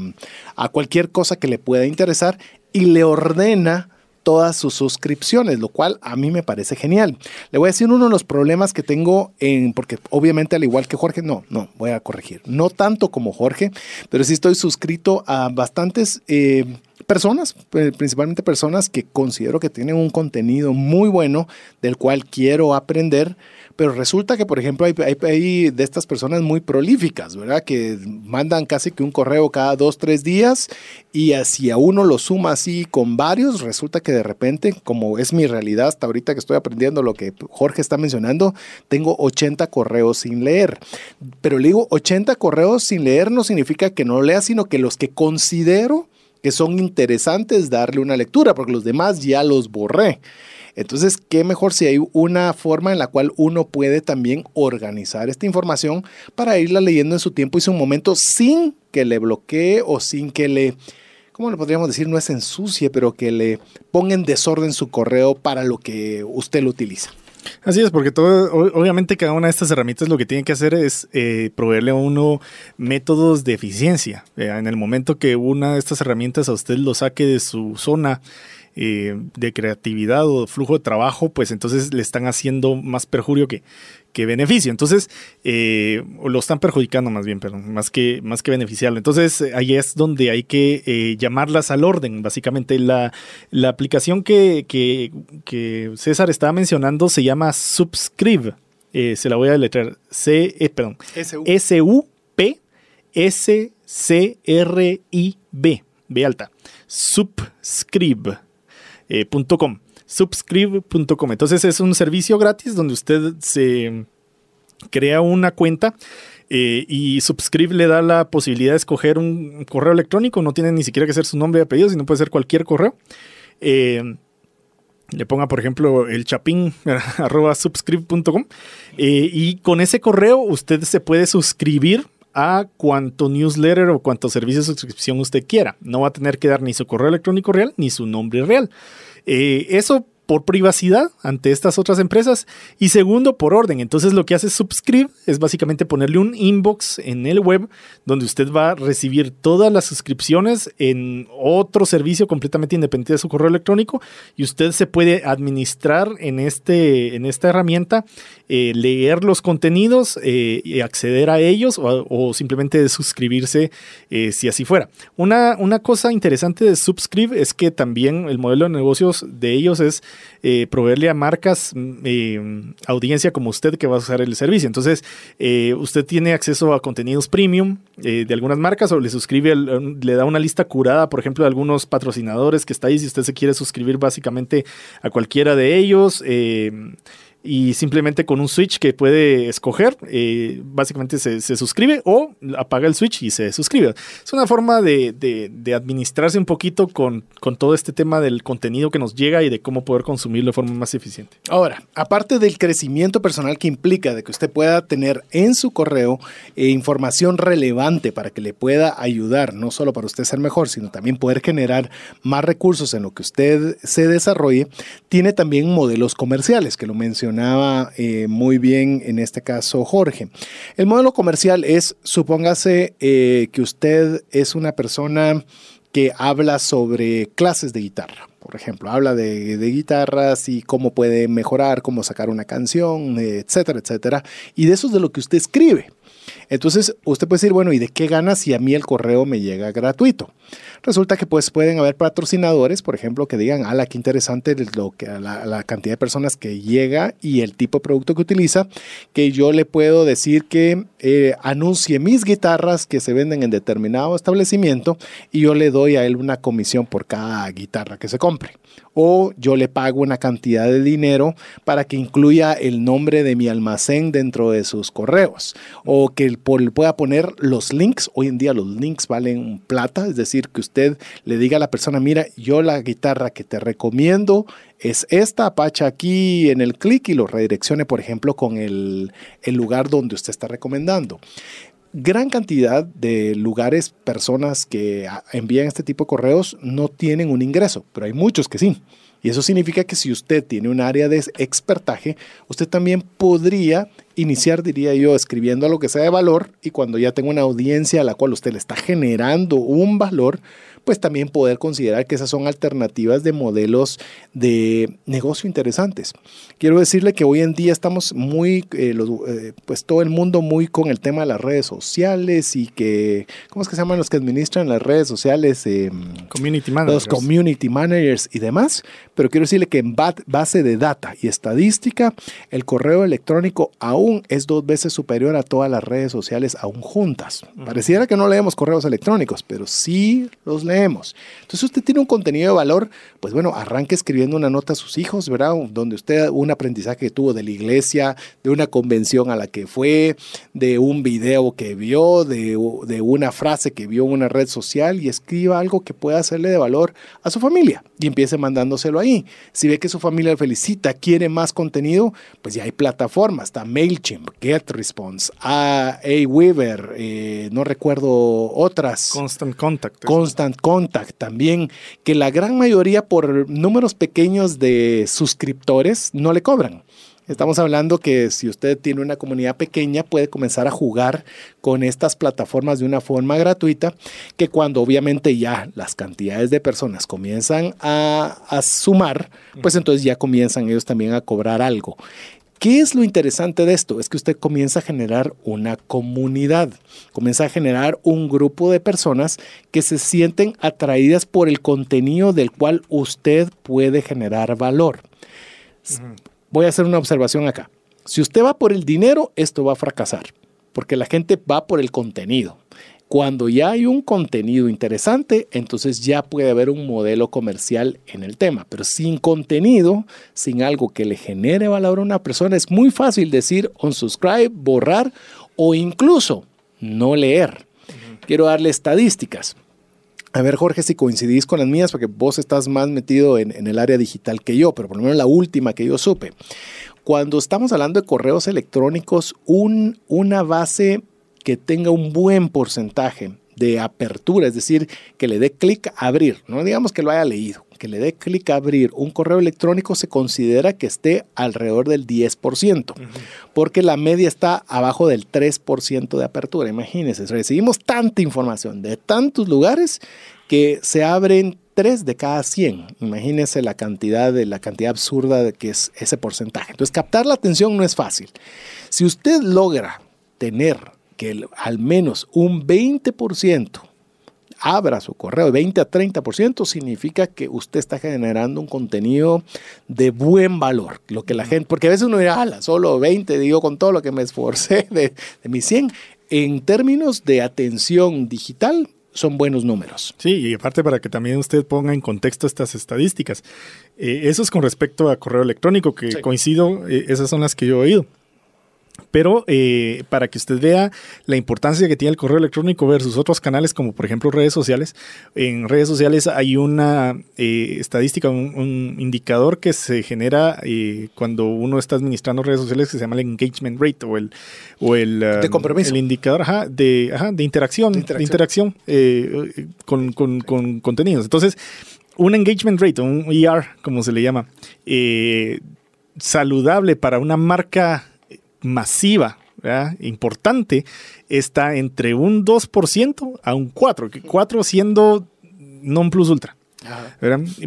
[SPEAKER 1] a cualquier cosa que le pueda interesar y le ordena todas sus suscripciones, lo cual a mí me parece genial. Le voy a decir uno de los problemas que tengo en, porque obviamente al igual que Jorge, no, no, voy a corregir, no tanto como Jorge, pero sí estoy suscrito a bastantes... Eh, personas, principalmente personas que considero que tienen un contenido muy bueno del cual quiero aprender, pero resulta que, por ejemplo, hay, hay, de estas personas muy prolíficas, ¿verdad? Que mandan casi que un correo cada dos, tres días y así a uno lo suma así con varios, resulta que de repente, como es mi realidad hasta ahorita que estoy aprendiendo lo que Jorge está mencionando, tengo 80 correos sin leer. Pero le digo 80 correos sin leer no significa que no lea, sino que los que considero que son interesantes darle una lectura, porque los demás ya los borré. Entonces, qué mejor si hay una forma en la cual uno puede también organizar esta información para irla leyendo en su tiempo y su momento sin que le bloquee o sin que le, ¿cómo le podríamos decir? No es ensucie, pero que le ponga en desorden su correo para lo que usted lo utiliza.
[SPEAKER 2] Así es, porque todo, obviamente cada una de estas herramientas lo que tiene que hacer es eh, proveerle a uno métodos de eficiencia. Eh, en el momento que una de estas herramientas a usted lo saque de su zona eh, de creatividad o flujo de trabajo, pues entonces le están haciendo más perjurio que, que beneficio. Entonces, eh, lo están perjudicando más bien, perdón, más que, más que beneficiarlo. Entonces, ahí es donde hay que eh, llamarlas al orden. Básicamente, la, la aplicación que, que, César estaba mencionando se llama Subscribe. se la voy a deletrear. C, perdón. S-U-P-S-C-R-I-B. B alta. Subscribe. Eh, .com, subscribe.com. Entonces es un servicio gratis donde usted se crea una cuenta eh, y Subscribe le da la posibilidad de escoger un correo electrónico. No tiene ni siquiera que ser su nombre y apellido, sino puede ser cualquier correo. Eh, le ponga, por ejemplo, el chapín arroba subscribe.com y con ese correo usted se puede suscribir a cuanto newsletter o cuanto servicio de suscripción usted quiera. No va a tener que dar ni su correo electrónico real ni su nombre real. Eh, eso por privacidad ante estas otras empresas y segundo por orden. Entonces lo que hace Subscribe es básicamente ponerle un inbox en el web donde usted va a recibir todas las suscripciones en otro servicio completamente independiente de su correo electrónico y usted se puede administrar en, este, en esta herramienta, eh, leer los contenidos eh, y acceder a ellos o, simplemente suscribirse eh, si así fuera. Una, una cosa interesante de Subscribe es que también el modelo de negocios de ellos es eh, proveerle a marcas mm, eh, audiencia como usted que va a usar el servicio. Entonces, eh, usted tiene acceso a contenidos premium de algunas marcas o le suscribe, le da una lista curada, por ejemplo, de algunos patrocinadores que está ahí si usted se quiere suscribir básicamente a cualquiera de ellos y simplemente con un switch que puede escoger, eh, básicamente se, suscribe o apaga el switch y se suscribe. Es una forma de, de, administrarse un poquito con, con, todo este tema del contenido que nos llega y de cómo poder consumirlo de forma más eficiente.
[SPEAKER 1] Ahora, aparte del crecimiento personal que implica de que usted pueda tener en su correo eh, información relevante para que le pueda ayudar, no solo para usted ser mejor, sino también poder generar más recursos en lo que usted se desarrolle, tiene también modelos comerciales, que lo mencioné eh, muy bien en este caso Jorge. El modelo comercial es, supóngase eh, que usted es una persona que habla sobre clases de guitarra. Por ejemplo, habla de, de, guitarras y cómo puede mejorar, cómo sacar una canción, etcétera, etcétera. Y de eso es de lo que usted escribe. Entonces, usted puede decir, bueno, ¿y de qué gana si a mí el correo me llega gratuito? Resulta que pues pueden haber patrocinadores, por ejemplo, que digan, ala, qué interesante lo que, la, la cantidad de personas que llega y el tipo de producto que utiliza, que yo le puedo decir que eh, anuncie mis guitarras que se venden en determinado establecimiento y yo le doy a él una comisión por cada guitarra que se compre o yo le pago una cantidad de dinero para que incluya el nombre de mi almacén dentro de sus correos o que pueda poner los links. Hoy en día los links valen plata, es decir, que usted le diga a la persona, mira, yo la guitarra que te recomiendo es esta, apacha aquí en el clic y lo redireccione, por ejemplo, con el, el lugar donde usted está recomendando gran cantidad de lugares, personas que envían este tipo de correos no tienen un ingreso, pero hay muchos que sí. Y eso significa que si usted tiene un área de expertaje, usted también podría iniciar, diría yo, escribiendo algo que sea de valor y cuando ya tenga una audiencia a la cual usted le está generando un valor, pues también poder considerar que esas son alternativas de modelos de negocio interesantes. Quiero decirle que hoy en día estamos muy, eh, eh, pues todo el mundo muy con el tema de las redes sociales y que, ¿cómo es que se llaman los que administran las redes sociales?
[SPEAKER 2] Em, community managers.
[SPEAKER 1] Los community managers y demás. Pero quiero decirle que en base de data y estadística, el correo electrónico aún es dos veces superior a todas las redes sociales aún juntas. Pareciera que no leemos correos electrónicos, pero sí los leemos entonces usted tiene un contenido de valor, pues bueno, arranque escribiendo una nota a sus hijos, ¿verdad? Donde usted un aprendizaje que tuvo de la iglesia, de una convención a la que fue, de un video que vio, de, de una frase que vio en una red social y escriba algo que pueda hacerle de valor a su familia y empiece mandándoselo ahí. Si ve que su familia le felicita, quiere más contenido, pues ya hay plataformas, está MailChimp, GetResponse, Aweaver, eh, no recuerdo otras.
[SPEAKER 2] Constant Contact.
[SPEAKER 1] Constant Contact también, que la gran mayoría por números pequeños de suscriptores no le cobran. Estamos hablando que si usted tiene una comunidad pequeña puede comenzar a jugar con estas plataformas de una forma gratuita, que cuando obviamente ya las cantidades de personas comienzan a, a sumar, pues entonces ya comienzan ellos también a cobrar algo. ¿Qué es lo interesante de esto? Es que usted comienza a generar una comunidad, comienza a generar un grupo de personas que se sienten atraídas por el contenido del cual usted puede generar valor. Voy a hacer una observación acá. Si usted va por el dinero, esto va a fracasar, porque la gente va por el contenido. Cuando ya hay un contenido interesante, entonces ya puede haber un modelo comercial en el tema. Pero sin contenido, sin algo que le genere valor a una persona, es muy fácil decir unsubscribe, borrar o incluso no leer. Quiero darle estadísticas. A ver, Jorge, si coincidís con las mías, porque vos estás más metido en, el área digital que yo, pero por lo menos la última que yo supe. Cuando estamos hablando de correos electrónicos, un, una base que tenga un buen porcentaje de apertura, es decir, que le dé clic a abrir, no digamos que lo haya leído, que le dé clic a abrir un correo electrónico se considera que esté alrededor del 10%, porque la media está abajo del 3% de apertura. Imagínense, recibimos tanta información de tantos lugares que se abren 3 de cada 100. Imagínense la cantidad de la cantidad absurda de que es ese porcentaje. Entonces, captar la atención no es fácil. Si usted logra tener que al menos un 20% abra su correo de 20 a 30%, significa que usted está generando un contenido de buen valor. Lo que la gente, porque a veces uno dirá, ala, solo 20, digo con todo lo que me esforcé de, de mis 100. En términos de atención digital, son buenos números.
[SPEAKER 2] Sí, y aparte para que también usted ponga en contexto estas estadísticas. Eh, eso es con respecto a correo electrónico, que coincido, eh, esas son las que yo he oído. Pero eh, para que usted vea la importancia que tiene el correo electrónico versus otros canales, como por ejemplo redes sociales, en redes sociales hay una eh, estadística, un, indicador que se genera eh, cuando uno está administrando redes sociales que se llama el engagement rate o el, o el,
[SPEAKER 1] de compromiso.
[SPEAKER 2] el indicador de, de interacción, de interacción, con, con, con, contenidos. Entonces, un engagement rate, un ER, como se le llama, saludable para una marca masiva, importante, está entre un 2% a un 4%, 4 siendo non plus ultra.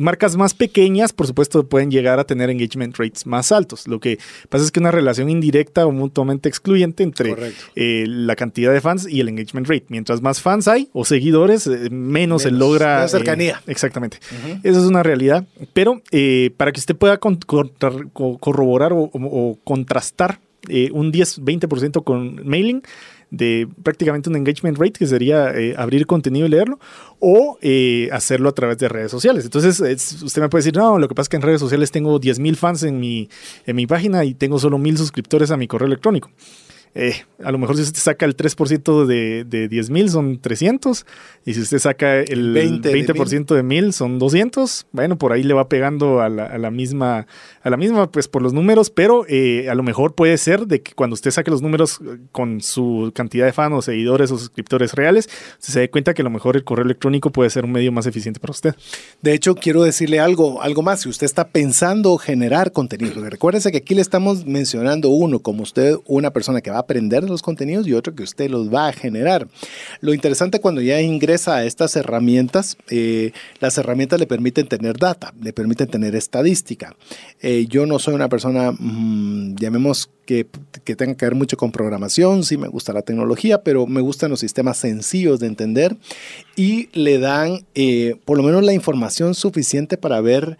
[SPEAKER 2] Marcas más pequeñas, por supuesto, pueden llegar a tener engagement rates más altos. Lo que pasa es que una relación indirecta o mutuamente excluyente entre eh, la cantidad de fans y el engagement rate. Mientras más fans hay o seguidores, eh, menos, se logra.
[SPEAKER 1] Eh, cercanía.
[SPEAKER 2] exactamente. Esa es una realidad. Pero para que usted pueda corroborar o contrastar eh, un 10-20% con mailing de prácticamente un engagement rate, que sería eh, abrir contenido y leerlo, o eh, hacerlo a través de redes sociales. Entonces, usted me puede decir, no, lo que pasa es que en redes sociales tengo 10.000 fans en mi, en mi página y tengo solo 1.000 suscriptores a mi correo electrónico. Eh, a lo mejor si usted saca el 3% de, de 10 mil son 300 y si usted saca el 20%, de mil. son 200, bueno, por ahí le va pegando a la, misma, a la misma, pues por los números, pero eh, a lo mejor puede ser de que cuando usted saque los números eh, con su cantidad de fans o seguidores o suscriptores reales, se dé cuenta que a lo mejor el correo electrónico puede ser un medio más eficiente para usted.
[SPEAKER 1] De hecho, quiero decirle algo, algo más, si usted está pensando generar contenido, recuérdese que aquí le estamos mencionando uno, como usted, una persona que va a aprender los contenidos y otro que usted los va a generar. Lo interesante cuando ya ingresa a estas herramientas, eh, las herramientas le permiten tener data, le permiten tener estadística. Eh, yo no soy una persona, mm, llamemos que, que, tenga que ver mucho con programación, sí me gusta la tecnología, pero me gustan los sistemas sencillos de entender y le dan eh, por lo menos la información suficiente para ver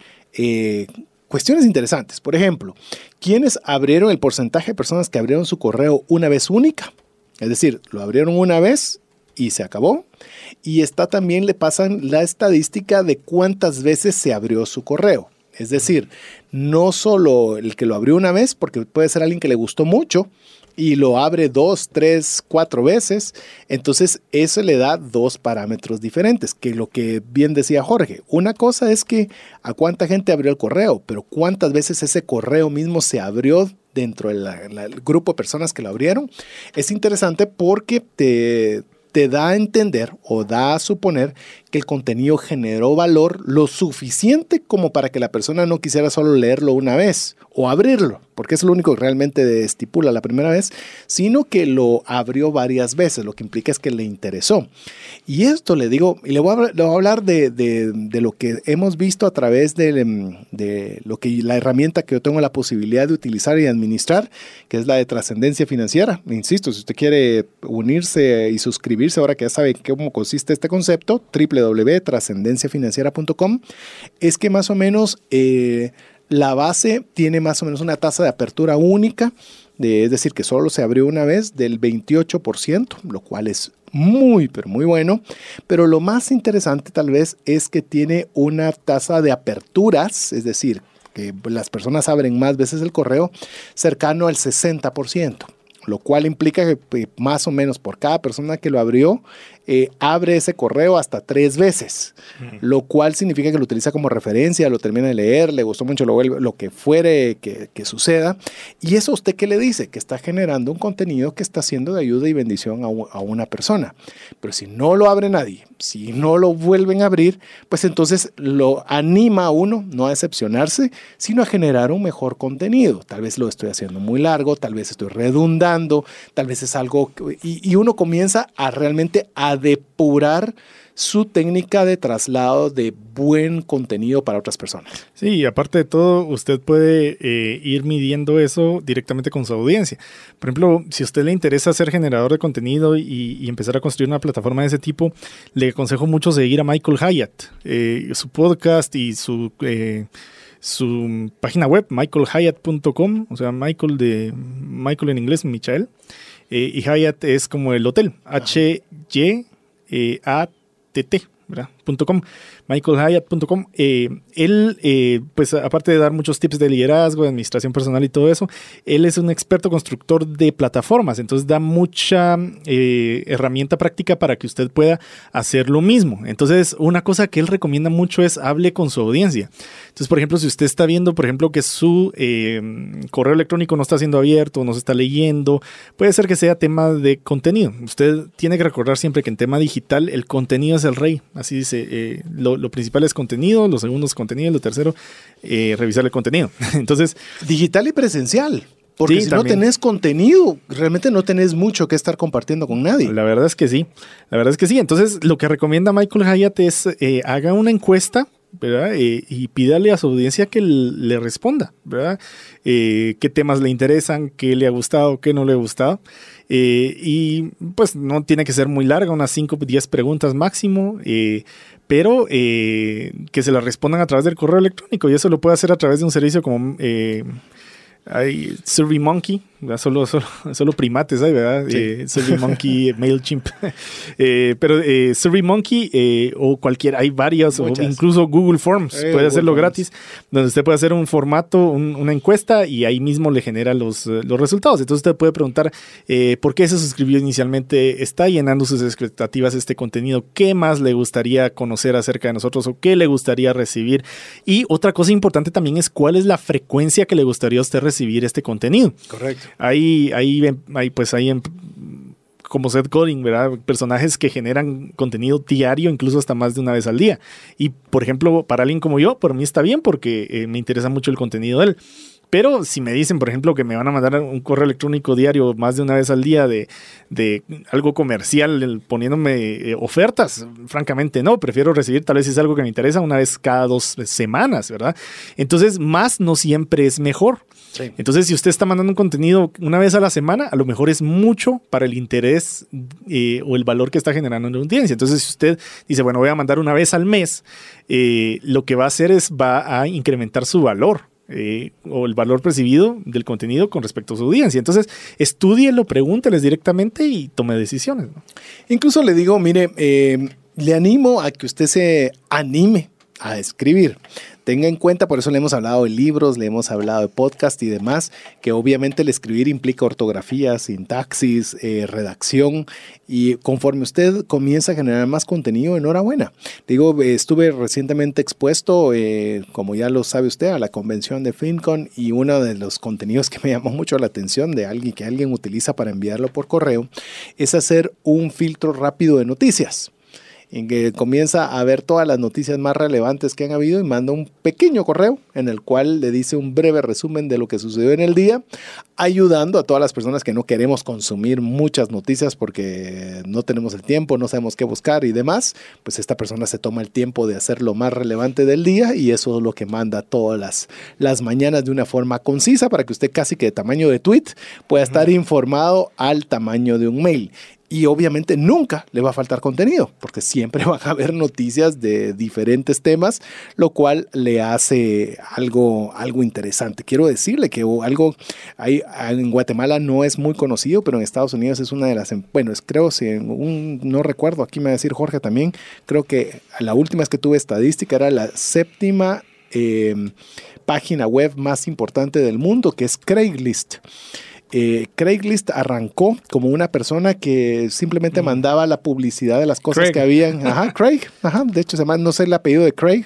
[SPEAKER 1] cuestiones interesantes. Por ejemplo, ¿quiénes abrieron el porcentaje de personas que abrieron su correo una vez única? Es decir, lo abrieron una vez y se acabó. Y está también le pasan la estadística de cuántas veces se abrió su correo. Es decir, no solo el que lo abrió una vez, porque puede ser alguien que le gustó mucho, y lo abre dos, tres, cuatro veces, entonces eso le da dos parámetros diferentes, que lo que bien decía Jorge, una cosa es que a cuánta gente abrió el correo, pero cuántas veces ese correo mismo se abrió dentro del grupo de personas que lo abrieron, es interesante porque te, te da a entender o da a suponer que el contenido generó valor lo suficiente como para que la persona no quisiera solo leerlo una vez o abrirlo, porque es lo único que realmente estipula la primera vez, sino que lo abrió varias veces, lo que implica es que le interesó. Y esto le digo, y le voy a, hablar de, de, lo que hemos visto a través de, de, lo que la herramienta que yo tengo la posibilidad de utilizar y administrar, que es la de trascendencia financiera. Insisto, si usted quiere unirse y suscribirse, ahora que ya sabe cómo consiste este concepto, www.trascendenciafinanciera.com, es que más o menos... Eh, la base tiene más o menos una tasa de apertura única, es decir, que solo se abrió una vez del 28%, lo cual es muy, pero muy bueno. Pero lo más interesante tal vez es que tiene una tasa de aperturas, es decir, que las personas abren más veces el correo, cercano al 60% lo cual implica que más o menos por cada persona que lo abrió, eh, abre ese correo hasta tres veces, lo cual significa que lo utiliza como referencia, lo termina de leer, le gustó mucho lo, lo que fuere que, suceda. Y eso usted qué le dice? Que está generando un contenido que está siendo de ayuda y bendición a, a una persona. Pero si no lo abre nadie, si no lo vuelven a abrir, pues entonces lo anima a uno no a decepcionarse, sino a generar un mejor contenido. Tal vez lo estoy haciendo muy largo, tal vez estoy redundando, tal vez es algo... Y, y uno comienza a realmente a depurar su técnica de traslado de buen contenido para otras personas.
[SPEAKER 2] Sí, aparte de todo, usted puede eh, ir midiendo eso directamente con su audiencia. Por ejemplo, si a usted le interesa ser generador de contenido y, empezar a construir una plataforma de ese tipo, le aconsejo mucho seguir a Michael Hyatt, eh, su podcast y su... Eh, su página web, michaelhyatt.com, o sea, Michael de Michael en inglés, Michael, y Hyatt es como el hotel, H-Y-A-T tt, ¿verdad? .com, michaelhyatt.com. Eh, él, eh, pues aparte de dar muchos tips de liderazgo, de administración personal y todo eso, él es un experto constructor de plataformas, entonces da mucha eh, herramienta práctica para que usted pueda hacer lo mismo. Entonces, una cosa que él recomienda mucho es hable con su audiencia. Entonces, por ejemplo, si usted está viendo, por ejemplo, que su correo electrónico no está siendo abierto, no se está leyendo, puede ser que sea tema de contenido. Usted tiene que recordar siempre que en tema digital el contenido es el rey, así dice eh, lo, principal es contenido, lo segundo es contenido, lo tercero, eh, revisar el contenido. Entonces...
[SPEAKER 1] Digital y presencial. Porque si no tenés contenido, realmente no tenés mucho que estar compartiendo con nadie.
[SPEAKER 2] La verdad es que sí. La verdad es que sí. Entonces, lo que recomienda Michael Hyatt es eh, haga una encuesta ¿verdad? y pídale a su audiencia que le responda, ¿verdad? qué temas le interesan, qué le ha gustado, qué no le ha gustado. Y pues no tiene que ser muy larga, unas 5 o 10 preguntas máximo pero eh, que se la respondan a través del correo electrónico y eso lo puede hacer a través de un servicio como eh, Solo, solo, solo, primates hay, ¿verdad? Eh, SurveyMonkey, MailChimp. eh, pero eh, SurveyMonkey eh, o cualquier, hay varias, o incluso Google Forms, eh, puede hacerlo gratis, donde usted puede hacer un formato, una encuesta y ahí mismo le genera los, los resultados. Entonces usted puede preguntar por qué se suscribió inicialmente, está llenando sus expectativas este contenido, qué más le gustaría conocer acerca de nosotros o qué le gustaría recibir. Y otra cosa importante también es cuál es la frecuencia que le gustaría a usted recibir este contenido.
[SPEAKER 1] Correcto.
[SPEAKER 2] Ahí, ahí, pues ahí en, como Seth Godin, ¿verdad? Personajes que generan contenido diario, incluso hasta más de una vez al día. Y, por ejemplo, para alguien como yo, por mí está bien porque eh, me interesa mucho el contenido de él. Pero si me dicen, por ejemplo, que me van a mandar un correo electrónico diario más de una vez al día de, de algo comercial poniéndome eh, ofertas, francamente no, prefiero recibir tal vez si es algo que me interesa una vez cada dos semanas, ¿verdad? Entonces, más no siempre es mejor. Entonces, si usted está mandando un contenido una vez a la semana, a lo mejor es mucho para el interés eh, o el valor que está generando en la audiencia. Entonces, si usted dice, bueno, voy a mandar una vez al mes, eh, lo que va a hacer es va a incrementar su valor. Eh, o el valor percibido del contenido con respecto a su audiencia. Entonces, estudielo, pregúnteles directamente y tome decisiones.
[SPEAKER 1] Incluso le digo, mire, le animo a que usted se anime a escribir tenga en cuenta, por eso le hemos hablado de libros, le hemos hablado de podcast y demás, que obviamente el escribir implica ortografía, sintaxis, eh, redacción y conforme usted comienza a generar más contenido, enhorabuena. Digo, estuve recientemente expuesto, eh, como ya lo sabe usted, a la convención de FinCon y uno de los contenidos que me llamó mucho la atención de alguien que alguien utiliza para enviarlo por correo es hacer un filtro rápido de noticias en que comienza a ver todas las noticias más relevantes que han habido y manda un pequeño correo en el cual le dice un breve resumen de lo que sucedió en el día, ayudando a todas las personas que no queremos consumir muchas noticias porque no tenemos el tiempo, no sabemos qué buscar y demás, pues esta persona se toma el tiempo de hacer lo más relevante del día y eso es lo que manda todas las, las mañanas de una forma concisa para que usted casi que de tamaño de tweet pueda estar informado al tamaño de un mail y obviamente nunca le va a faltar contenido, porque siempre van a haber noticias de diferentes temas, lo cual le hace algo, algo interesante. Quiero decirle que algo hay, en Guatemala no es muy conocido, pero en Estados Unidos es una de las, em, bueno, es, creo, si un, no recuerdo, aquí me va a decir Jorge también, creo que la última vez que tuve estadística era la séptima em, página web más importante del mundo, que es Craigslist. Eh, Craigslist arrancó como una persona que simplemente
[SPEAKER 2] Mm.
[SPEAKER 1] mandaba la publicidad de las cosas
[SPEAKER 2] Craig.
[SPEAKER 1] que habían. Ajá, Craig. Ajá, de hecho, se llama, no sé el apellido de Craig,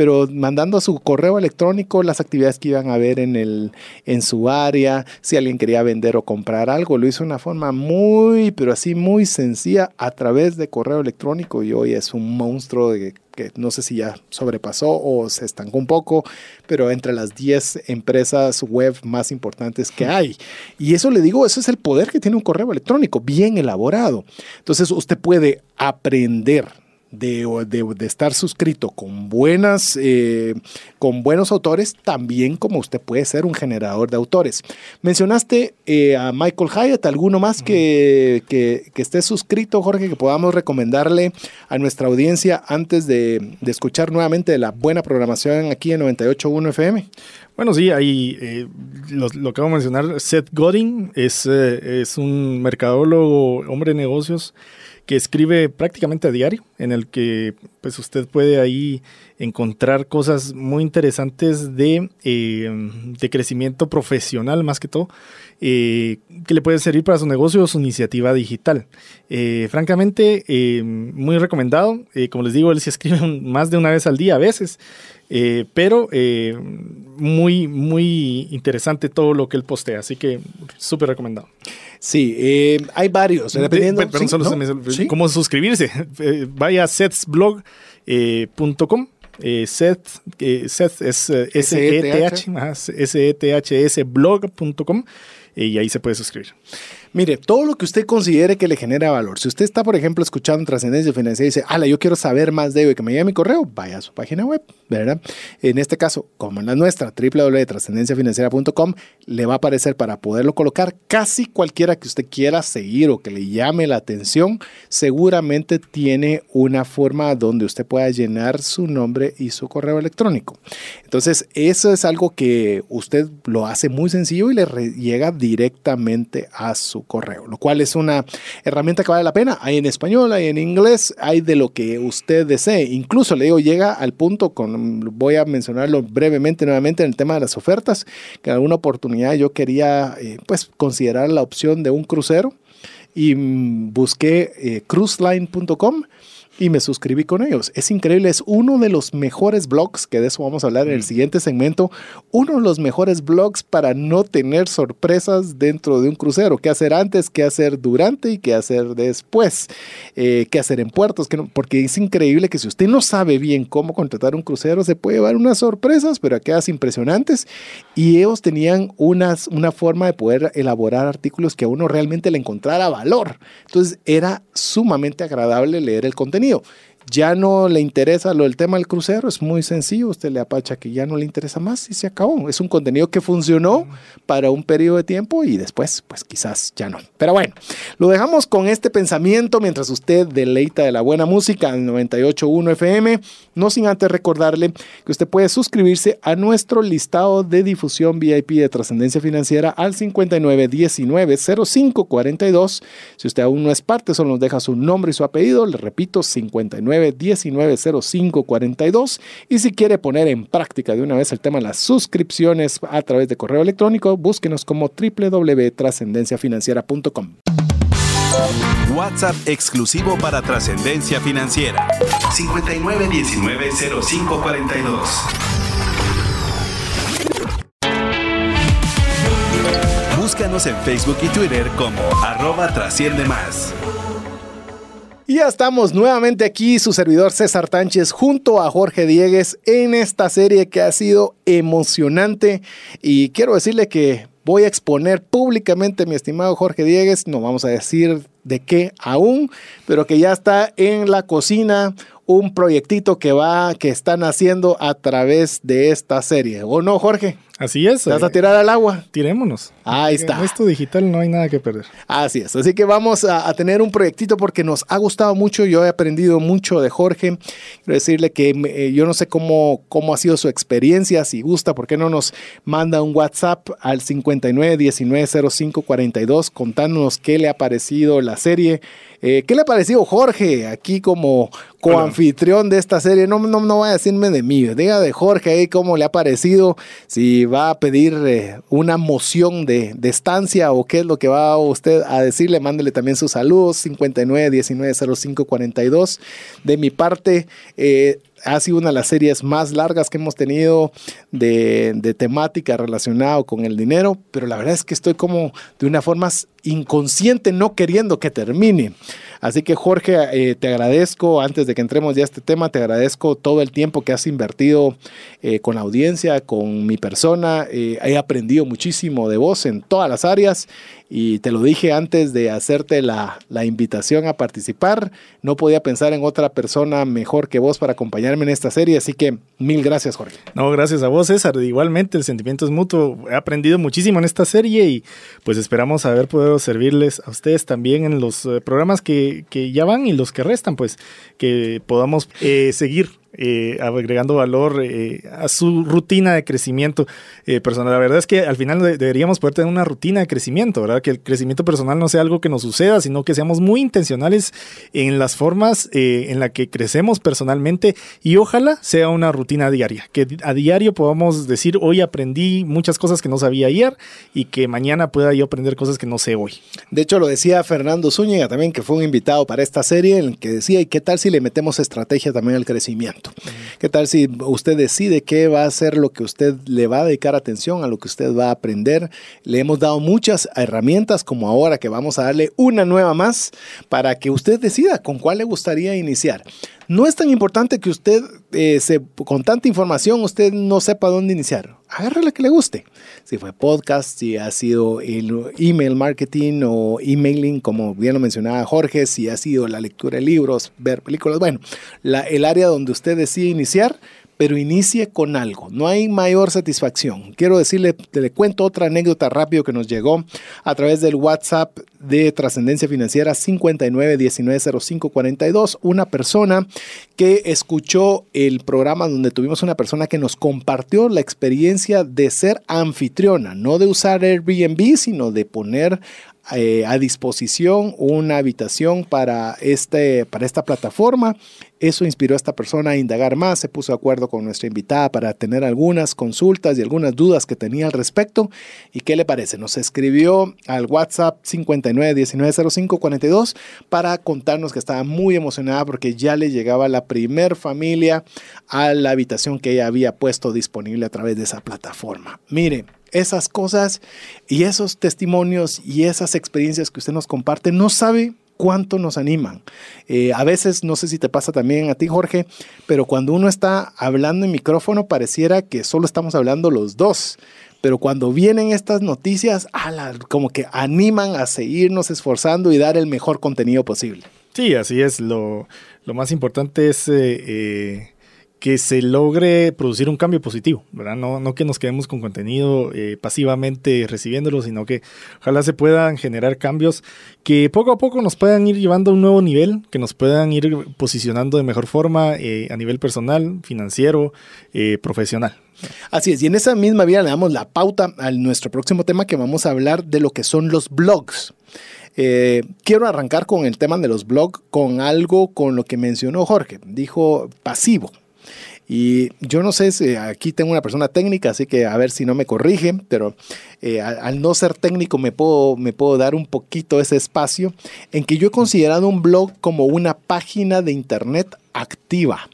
[SPEAKER 1] pero mandando a su correo electrónico las actividades que iban a ver en, el, en su área, si alguien quería vender o comprar algo, lo hizo de una forma muy, pero así muy sencilla a través de correo electrónico y hoy es un monstruo de que no sé si ya sobrepasó o se estancó un poco, pero entre las 10 empresas web más importantes que hay. Y eso le digo, eso es el poder que tiene un correo electrónico, bien elaborado. Entonces usted puede aprender de, de, de, estar suscrito con buenas eh, con buenos autores también como usted puede ser un generador de autores. Mencionaste eh, a Michael Hyatt alguno más que, que, que, esté suscrito Jorge que podamos recomendarle a nuestra audiencia antes de, de escuchar nuevamente la buena programación aquí en 98.1 FM
[SPEAKER 2] bueno, sí, ahí eh, lo, lo, que vamos a mencionar, Seth Godin es, eh, es un mercadólogo, hombre de negocios, que escribe prácticamente a diario, en el que pues usted puede ahí encontrar cosas muy interesantes de, eh, de crecimiento profesional más que todo, eh, que le puede servir para su negocio o su iniciativa digital. Eh, francamente, muy recomendado. como les digo, él se escribe más de una vez al día a veces. Eh, pero eh, muy, muy interesante todo lo que él postea, así que súper recomendado.
[SPEAKER 1] Sí, eh, hay varios, dependiendo.
[SPEAKER 2] De, perdón,
[SPEAKER 1] ¿sí?
[SPEAKER 2] solo
[SPEAKER 1] ¿no?
[SPEAKER 2] se me,
[SPEAKER 1] ¿Sí?
[SPEAKER 2] ¿Cómo suscribirse? vaya a setsblog.com. Seth, Seth es
[SPEAKER 1] E
[SPEAKER 2] S-E-T-H, S-E-T-H-S blog.com y ahí se puede suscribir.
[SPEAKER 1] Mire, todo lo que usted considere que le genera valor. Si usted está, por ejemplo, escuchando Trascendencia Financiera y dice, ala, yo quiero saber más de ello y que me llegue mi correo, vaya a su página web, ¿verdad? En este caso, como en la nuestra, www.trascendenciafinanciera.com, le va a aparecer para poderlo colocar casi cualquiera que usted quiera seguir o que le llame la atención, seguramente tiene una forma donde usted pueda llenar su nombre y su correo electrónico. Entonces, eso es algo que usted lo hace muy sencillo y le llega directamente a su correo, lo cual es una herramienta que vale la pena. Hay en español, hay en inglés, hay de lo que usted desee. Incluso le digo, llega al punto con, voy a mencionarlo brevemente nuevamente en el tema de las ofertas, que en alguna oportunidad yo quería eh, pues considerar la opción de un crucero y mm, busqué eh, cruiseline.com y me suscribí con ellos. Es increíble, es uno de los mejores blogs, que de eso vamos a hablar en el siguiente segmento, uno de los mejores blogs para no tener sorpresas dentro de un crucero. ¿Qué hacer antes, qué hacer durante y qué hacer después? Eh, ¿Qué hacer en puertos? No, porque es increíble que si usted no sabe bien cómo contratar un crucero, se puede llevar unas sorpresas, pero aquellas impresionantes. Y ellos tenían unas, una forma de poder elaborar artículos que a uno realmente le encontrara valor. Entonces era sumamente agradable leer el contenido mío. Ya no le interesa lo del tema del crucero, es muy sencillo, usted le apacha que ya no le interesa más y se acabó. Es un contenido que funcionó para un periodo de tiempo y después, pues quizás ya no. Pero bueno, lo dejamos con este pensamiento mientras usted deleita de la buena música en 98.1 FM, no sin antes recordarle que usted puede suscribirse a nuestro listado de difusión VIP de trascendencia financiera al 59190542. Si usted aún no es parte, solo nos deja su nombre y su apellido, le repito, 59190542. Y si quiere poner en práctica de una vez el tema de las suscripciones a través de correo electrónico, búsquenos como www.trascendenciafinanciera.com.
[SPEAKER 3] WhatsApp exclusivo para trascendencia financiera. 59190542. Búscanos en Facebook y Twitter como arroba trasciende más.
[SPEAKER 1] Y ya estamos nuevamente aquí, su servidor César Tánchez, junto a Jorge Diegues, en esta serie que ha sido emocionante. Y quiero decirle que voy a exponer públicamente, mi estimado Jorge Diegues, no vamos a decir de qué aún, pero que ya está en la cocina un proyectito que va, que están haciendo a través de esta serie. ¿O no, Jorge?
[SPEAKER 2] Así es.
[SPEAKER 1] ¿Te vas a tirar al agua?
[SPEAKER 2] Tirémonos.
[SPEAKER 1] Ahí está.
[SPEAKER 2] En esto digital no hay nada que perder.
[SPEAKER 1] Así es. Así que vamos a, a, tener un proyectito porque nos ha gustado mucho. Yo he aprendido mucho de Jorge. Quiero decirle que eh, yo no sé cómo, cómo ha sido su experiencia. Si gusta, ¿por qué no nos manda un WhatsApp al 59190542 contándonos qué le ha parecido la serie? Eh, ¿Qué le ha parecido Jorge aquí como, coanfitrión de esta serie. No, no, no vaya a decirme de mí, diga de Jorge ahí cómo le ha parecido, si va a pedir eh, una moción de, de, estancia o qué es lo que va usted a decirle. Mándele también sus saludos, 59 19 05 42. De mi parte, eh, ha sido una de las series más largas que hemos tenido de, de temática relacionada con el dinero, pero la verdad es que estoy como de una forma inconsciente no queriendo que termine. Así que Jorge, eh, te agradezco, antes de que entremos ya a este tema, te agradezco todo el tiempo que has invertido eh, con la audiencia, con mi persona. Eh, he aprendido muchísimo de vos en todas las áreas y te lo dije antes de hacerte la, la invitación a participar. No podía pensar en otra persona mejor que vos para acompañarme en esta serie, así que mil gracias Jorge.
[SPEAKER 2] No, gracias a vos César. Igualmente el sentimiento es mutuo. He aprendido muchísimo en esta serie y pues esperamos haber podido servirles a ustedes también en los programas que que, ya van y los que restan, pues que podamos eh, seguir eh, agregando valor eh, a su rutina de crecimiento eh, personal. La verdad es que al final deberíamos poder tener una rutina de crecimiento, ¿verdad? Que el crecimiento personal no sea algo que nos suceda, sino que seamos muy intencionales en las formas en la que crecemos personalmente y ojalá sea una rutina diaria, que a diario podamos decir hoy aprendí muchas cosas que no sabía ayer y que mañana pueda yo aprender cosas que no sé hoy.
[SPEAKER 1] De hecho, lo decía Fernando Zúñiga también, que fue un invitado para esta serie, en el que decía, ¿y qué tal si le metemos estrategia también al crecimiento? ¿Qué tal si usted decide qué va a ser lo que usted le va a dedicar atención, a lo que usted va a aprender? Le hemos dado muchas herramientas, como ahora que vamos a darle una nueva más para que usted decida con cuál le gustaría iniciar. No es tan importante que usted, eh, se, con tanta información, usted no sepa dónde iniciar. Agarre la que le guste. Si fue podcast, si ha sido el email marketing o emailing, como bien lo mencionaba Jorge, si ha sido la lectura de libros, ver películas. Bueno, el área donde usted decide iniciar, pero inicie con algo. No hay mayor satisfacción. Quiero decirle, te le cuento otra anécdota rápido que nos llegó a través del WhatsApp de Trascendencia Financiera 59190542. Una persona que escuchó el programa donde tuvimos una persona que nos compartió la experiencia de ser anfitriona, no de usar Airbnb, sino de poner eh, a disposición una habitación para, este, para esta plataforma. Eso inspiró a esta persona a indagar más, se puso de acuerdo con nuestra invitada para tener algunas consultas y algunas dudas que tenía al respecto. ¿Y qué le parece? Nos escribió al WhatsApp 59190542 para contarnos que estaba muy emocionada porque ya le llegaba la primer familia a la habitación que ella había puesto disponible a través de esa plataforma. Mire, esas cosas y esos testimonios y esas experiencias que usted nos comparte, no sabe cuánto nos animan. Eh, a veces, no sé si te pasa también a ti, Jorge, pero cuando uno está hablando en micrófono pareciera que solo estamos hablando los dos. Pero cuando vienen estas noticias, como que animan a seguirnos esforzando y dar el mejor contenido posible.
[SPEAKER 2] Sí, así es. Lo, más importante es eh, eh, que se logre producir un cambio positivo, ¿verdad? No, no que nos quedemos con contenido eh, pasivamente recibiéndolo, sino que ojalá se puedan generar cambios que poco a poco nos puedan ir llevando a un nuevo nivel, que nos puedan ir posicionando de mejor forma eh, a nivel personal, financiero, eh, profesional.
[SPEAKER 1] Así es, y en esa misma vía le damos la pauta a nuestro próximo tema que vamos a hablar de lo que son los blogs. quiero arrancar con el tema de los blogs con algo con lo que mencionó Jorge. Dijo pasivo. Y yo no sé si aquí tengo una persona técnica, así que a ver si no me corrige, pero eh, al, no ser técnico me puedo, me puedo dar un poquito ese espacio en que yo he considerado un blog como una página de internet activa.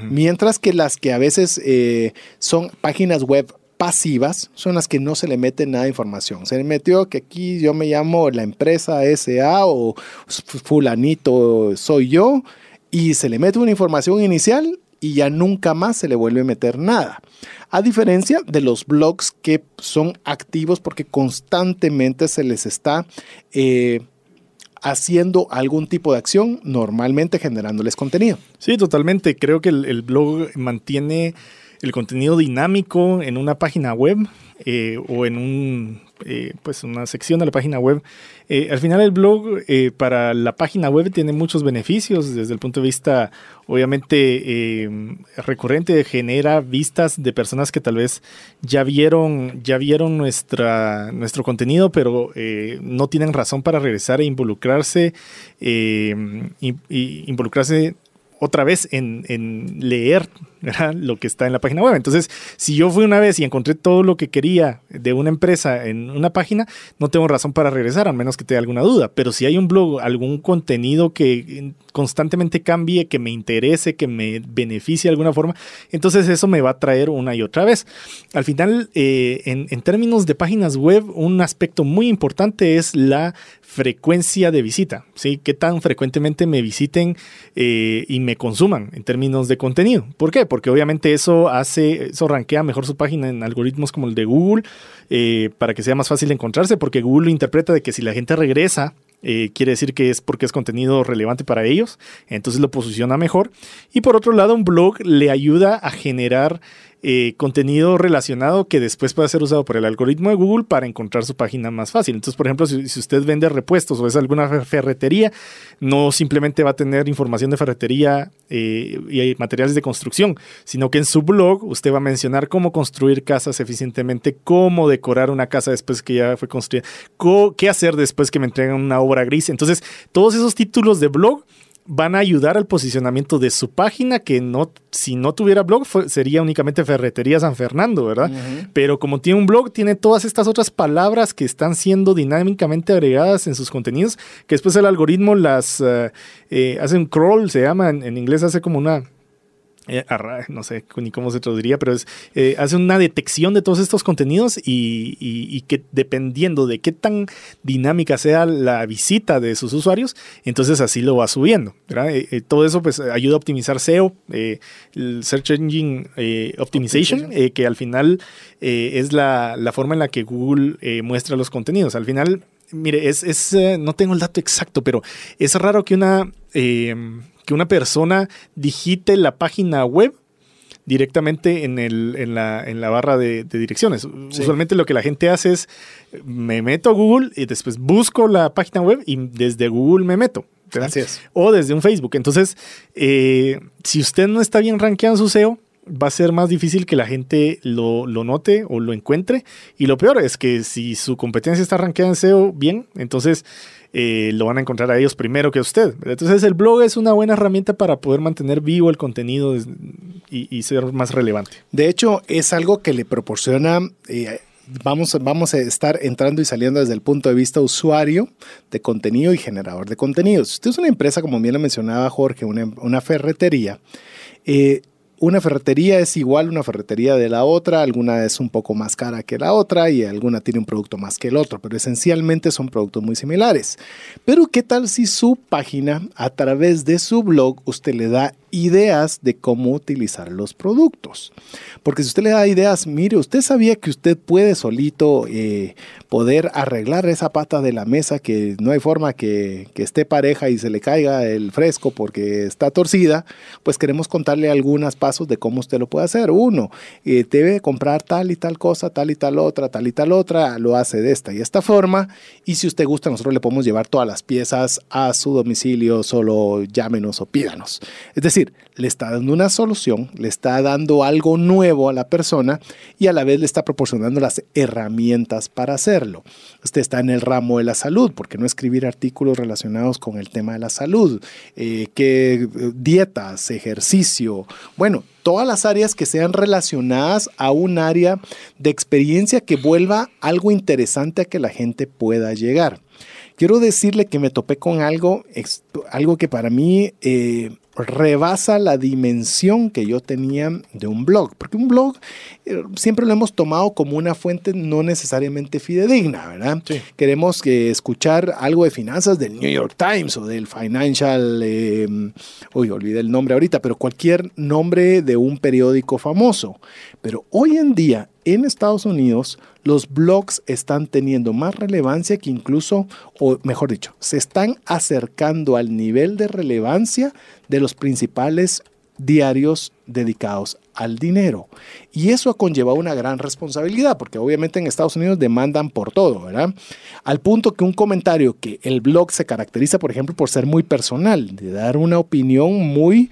[SPEAKER 1] Mientras que las que a veces eh, son páginas web pasivas son las que no se le mete nada de información. Se le metió que aquí yo me llamo la empresa SA o fulanito soy yo y se le mete una información inicial y ya nunca más se le vuelve a meter nada. A diferencia de los blogs que son activos porque constantemente se les está eh, haciendo algún tipo de acción, normalmente generándoles contenido.
[SPEAKER 2] Sí, totalmente. Creo que el blog mantiene el contenido dinámico en una página web eh, o en un, eh, pues una sección de la página web. Eh, al final el blog para la página web tiene muchos beneficios desde el punto de vista obviamente recurrente, genera vistas de personas que tal vez ya vieron, ya vieron nuestra, nuestro contenido, pero no tienen razón para regresar e involucrarse, involucrarse otra vez en, leer lo que está en la página web. Entonces, si yo fui una vez y encontré todo lo que quería de una empresa en una página, no tengo razón para regresar, a menos que tenga alguna duda. Pero si hay un blog, algún contenido que constantemente cambie, que me interese, que me beneficie de alguna forma, entonces eso me va a traer una y otra vez. Al final, eh, en términos de páginas web, un aspecto muy importante es la frecuencia de visita, ¿sí? Qué tan frecuentemente me visiten eh, y me consuman en términos de contenido. ¿Por qué? Porque obviamente eso hace, eso rankea mejor su página en algoritmos como el de Google eh, para que sea más fácil encontrarse, porque Google lo interpreta de que si la gente regresa eh, quiere decir que es porque es contenido relevante para ellos, entonces lo posiciona mejor. Y por otro lado, un blog le ayuda a generar eh, contenido relacionado que después puede ser usado por el algoritmo de Google para encontrar su página más fácil. Entonces, por ejemplo, si, usted vende repuestos o es alguna ferretería, no simplemente va a tener información de ferretería eh, y materiales de construcción, sino que en su blog usted va a mencionar cómo construir casas eficientemente, cómo decorar una casa después que ya fue construida, qué hacer después que me entregan una obra gris. Entonces, todos esos títulos de blog van a ayudar al posicionamiento de su página, que no, si no tuviera blog sería únicamente Ferretería San Fernando, ¿verdad? Pero como tiene un blog, tiene todas estas otras palabras que están siendo dinámicamente agregadas en sus contenidos, que después el algoritmo las eh, hace un crawl, se llama, en inglés hace como una eh, no sé ni cómo se traduciría, pero es, eh, hace una detección de todos estos contenidos y, que dependiendo de qué tan dinámica sea la visita de sus usuarios, entonces así lo va subiendo. Eh, todo eso pues ayuda a optimizar SEO, el Search Engine Optimization, que al final es la, la, forma en la que Google muestra los contenidos. Al final, mire, es, es no tengo el dato exacto, pero es raro que una que una persona digite la página web directamente en, el, en, la, en la barra de, direcciones. Usualmente lo que la gente hace es, me meto a Google y después busco la página web y desde Google me meto.
[SPEAKER 1] Gracias.
[SPEAKER 2] O desde un Facebook. Entonces, eh, si usted no está bien rankeado en su SEO, va a ser más difícil que la gente lo, lo, note o lo encuentre. Y lo peor es que si su competencia está rankeada en SEO bien, entonces eh, lo van a encontrar a ellos primero que a usted. Entonces el blog es una buena herramienta para poder mantener vivo el contenido y, ser más relevante.
[SPEAKER 1] De hecho, es algo que le proporciona... Eh, vamos, vamos a estar entrando y saliendo desde el punto de vista usuario de contenido y generador de contenido. Si usted es una empresa, como bien lo mencionaba Jorge, una, una ferretería, eh, una ferretería es igual una ferretería de la otra, alguna es un poco más cara que la otra y alguna tiene un producto más que el otro, pero esencialmente son productos muy similares. Pero ¿qué tal si su página, a través de su blog, usted le da ideas de cómo utilizar los productos. Porque si usted le da ideas, mire, usted sabía que usted puede solito eh, poder arreglar esa pata de la mesa que no hay forma que, esté pareja y se le caiga el fresco porque está torcida, pues queremos contarle algunos pasos de cómo usted lo puede hacer. Uno, eh, debe comprar tal y tal cosa, tal y tal otra, tal y tal otra, lo hace de esta y esta forma. Y si usted gusta, nosotros le podemos llevar todas las piezas a su domicilio, solo llámenos o pídanos. Es decir, le está dando una solución, le está dando algo nuevo a la persona y a la vez le está proporcionando las herramientas para hacerlo. Usted está en el ramo de la salud, ¿por qué no escribir artículos relacionados con el tema de la salud? Eh, que dietas, ejercicio, bueno, todas las áreas que sean relacionadas a un área de experiencia que vuelva algo interesante a que la gente pueda llegar. Quiero decirle que me topé con algo, algo que para mí eh, rebasa la dimensión que yo tenía de un blog, porque un blog eh, siempre lo hemos tomado como una fuente no necesariamente fidedigna, ¿verdad? Queremos que escuchar algo de finanzas del New York Times o del Financial, eh, uy, olvidé el nombre ahorita, pero cualquier nombre de un periódico famoso. Pero hoy en día en Estados Unidos los blogs están teniendo más relevancia que incluso, o mejor dicho, se están acercando al nivel de relevancia de los principales diarios dedicados al dinero. Y eso ha conllevado una gran responsabilidad, porque obviamente en Estados Unidos demandan por todo, ¿verdad? Al punto que un comentario que el blog se caracteriza, por ejemplo, por ser muy personal, de dar una opinión muy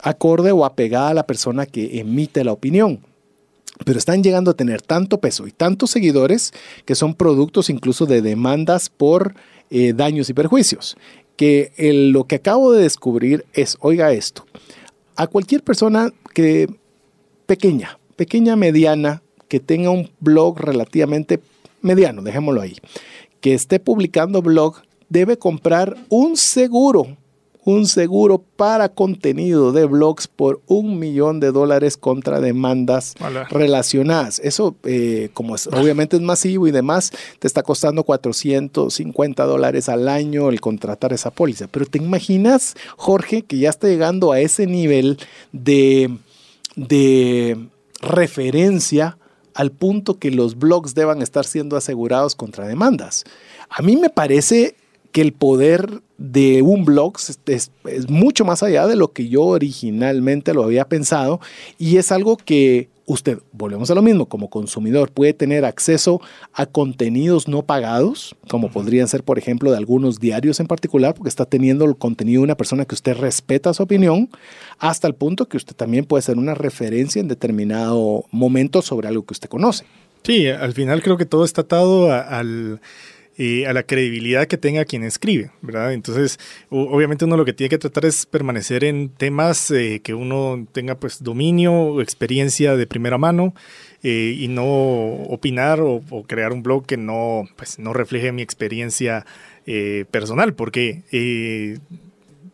[SPEAKER 1] acorde o apegada a la persona que emite la opinión pero están llegando a tener tanto peso y tantos seguidores que son productos incluso de demandas por eh, daños y perjuicios. que lo que acabo de descubrir es, oiga esto, a cualquier persona que pequeña, pequeña, mediana, que tenga un blog relativamente mediano, dejémoslo ahí, que esté publicando blog, debe comprar un seguro un seguro para contenido de blogs por un millón de dólares contra demandas relacionadas. Eso, eh, como es, obviamente es masivo y demás, te está costando 450 dólares al año el contratar esa póliza. Pero te imaginas, Jorge, que ya está llegando a ese nivel de, de referencia al punto que los blogs deban estar siendo asegurados contra demandas. A mí me parece que el poder de un blog es, mucho más allá de lo que yo originalmente lo había pensado y es algo que usted, volvemos a lo mismo, como consumidor puede tener acceso a contenidos no pagados, como podrían ser, por ejemplo, de algunos diarios en particular, porque está teniendo el contenido de una persona que usted respeta su opinión, hasta el punto que usted también puede ser una referencia en determinado momento sobre algo que usted conoce.
[SPEAKER 2] Sí, al final creo que todo está atado al a la credibilidad que tenga quien escribe, ¿verdad? Entonces, obviamente uno lo que tiene que tratar es permanecer en temas eh, que uno tenga pues dominio, o experiencia de primera mano eh, y no opinar o, crear un blog que no, pues, no refleje mi experiencia eh, personal, porque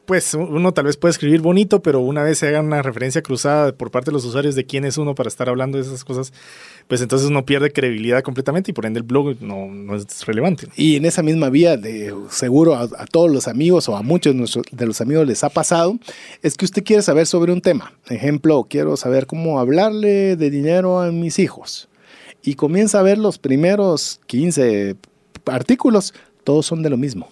[SPEAKER 2] pues uno tal vez puede escribir bonito, pero una vez se haga una referencia cruzada por parte de los usuarios de quién es uno para estar hablando de esas cosas, pues entonces uno pierde credibilidad completamente y por ende el blog no, es relevante.
[SPEAKER 1] Y en esa misma vía, de seguro a, todos los amigos o a muchos de los amigos les ha pasado, es que usted quiere saber sobre un tema. Ejemplo, quiero saber cómo hablarle de dinero a mis hijos. Y comienza a ver los primeros 15 artículos, todos son de lo mismo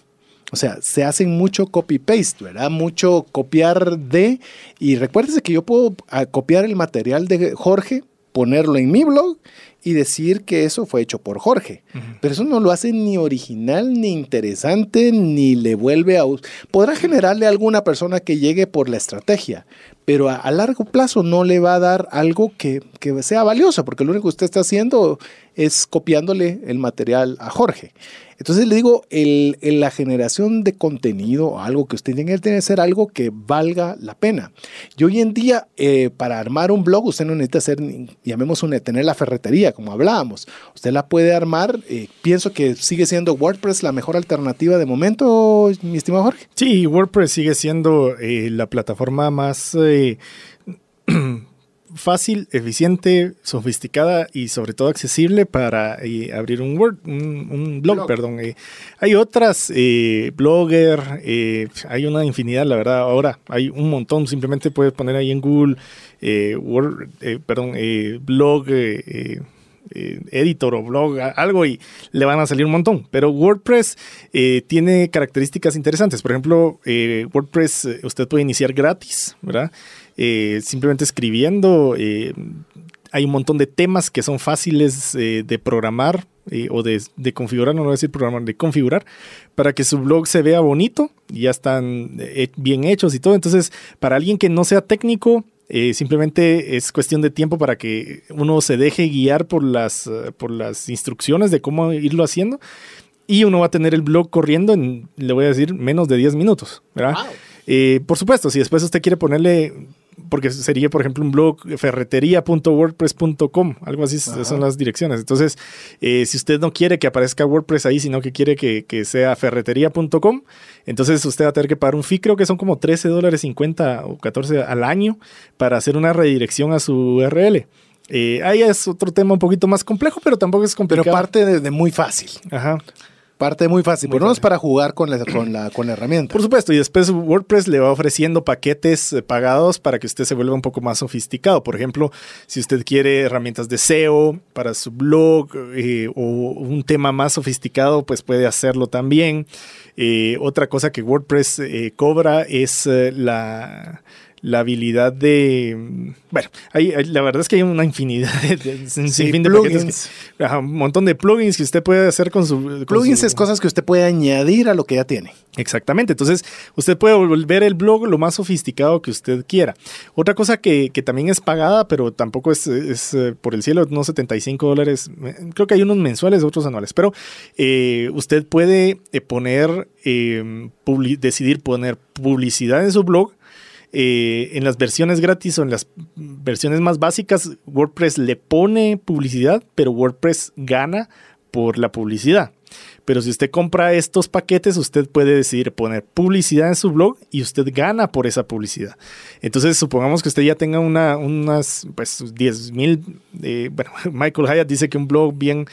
[SPEAKER 1] o sea, se hacen mucho copy-paste, ¿verdad? Mucho copiar de... Y recuérdese que yo puedo ah, copiar el material de Jorge, ponerlo en mi blog y decir que eso fue hecho por Jorge. Pero eso no lo hace ni original, ni interesante, ni le vuelve a... Podrá generarle a alguna persona que llegue por la estrategia, pero a, largo plazo no le va a dar algo que, que, sea valioso, porque lo único que usted está haciendo es copiándole el material a Jorge. Entonces le digo, el, la generación de contenido, algo que usted tiene que ser algo que valga la pena. Y hoy en día, eh, para armar un blog, usted no necesita hacer, llamemos una, tener la ferretería, como hablábamos. Usted la puede armar. Eh, pienso que sigue siendo WordPress la mejor alternativa de momento, mi estimado Jorge.
[SPEAKER 2] Sí, WordPress sigue siendo eh, la plataforma más fácil, eficiente, sofisticada y sobre todo accesible para eh, abrir un Word, un, blog, perdón. Eh. hay otras, eh, Blogger, hay una infinidad, la verdad. Ahora hay un montón. Simplemente puedes poner ahí en Google Word, perdón, blog. editor o blog, algo y le van a salir un montón. Pero WordPress tiene características interesantes. Por ejemplo, WordPress usted puede iniciar gratis, ¿verdad? Eh, simplemente escribiendo. Eh, hay un montón de temas que son fáciles eh, de programar o de, configurar, no voy a decir programar, de configurar, para que su blog se vea bonito. Ya están bien hechos y todo. Entonces, para alguien que no sea técnico, simplemente es cuestión de tiempo para que uno se deje guiar por las, por las instrucciones de cómo irlo haciendo. Y uno va a tener el blog corriendo en, le voy a decir, menos de 10 minutos. ¿verdad? por supuesto, si después usted quiere ponerle porque sería, por ejemplo, un blog ferretería.wordpress.com, algo así son las direcciones. Entonces, eh, si usted no quiere que aparezca WordPress ahí, sino que quiere que, sea ferretería.com, entonces usted va a tener que pagar un fee, creo que son como 13 dólares 50 o 14 al año para hacer una redirección a su URL. Eh, ahí es otro tema un poquito más complejo, pero tampoco es complicado.
[SPEAKER 1] Pero parte de muy fácil.
[SPEAKER 2] Ajá.
[SPEAKER 1] Parte muy fácil, pero no es para jugar con la, con, la, con la herramienta.
[SPEAKER 2] Por supuesto, y después WordPress le va ofreciendo paquetes eh, pagados para que usted se vuelva un poco más sofisticado. Por ejemplo, si usted quiere herramientas de SEO para su blog eh, o un tema más sofisticado, pues puede hacerlo también. Eh, otra cosa que WordPress cobra es la la habilidad de. Bueno, hay, la verdad es que hay una infinidad de,
[SPEAKER 1] Sí,
[SPEAKER 2] fin de
[SPEAKER 1] plugins.
[SPEAKER 2] que- ajá, un montón de plugins que usted puede hacer con su. con
[SPEAKER 1] Plugins
[SPEAKER 2] su-
[SPEAKER 1] es cosas que usted puede añadir a lo que ya tiene.
[SPEAKER 2] Exactamente, entonces usted puede volver el blog lo más sofisticado que usted quiera. Otra cosa que, que también es pagada, pero tampoco es, es, eh, por el cielo, no 75 dólares, eh, creo que hay unos mensuales, otros anuales, pero eh, usted puede poner, eh, decidir poner publicidad en su blog. Eh, en las versiones gratis o en las versiones más básicas, WordPress le pone publicidad, pero WordPress gana por la publicidad. Pero si usted compra estos paquetes, usted puede decidir poner publicidad en su blog y usted gana por esa publicidad. Entonces, supongamos que usted ya tenga una, unas pues, 10 mil. eh, bueno, Michael Hyatt dice que un blog bien,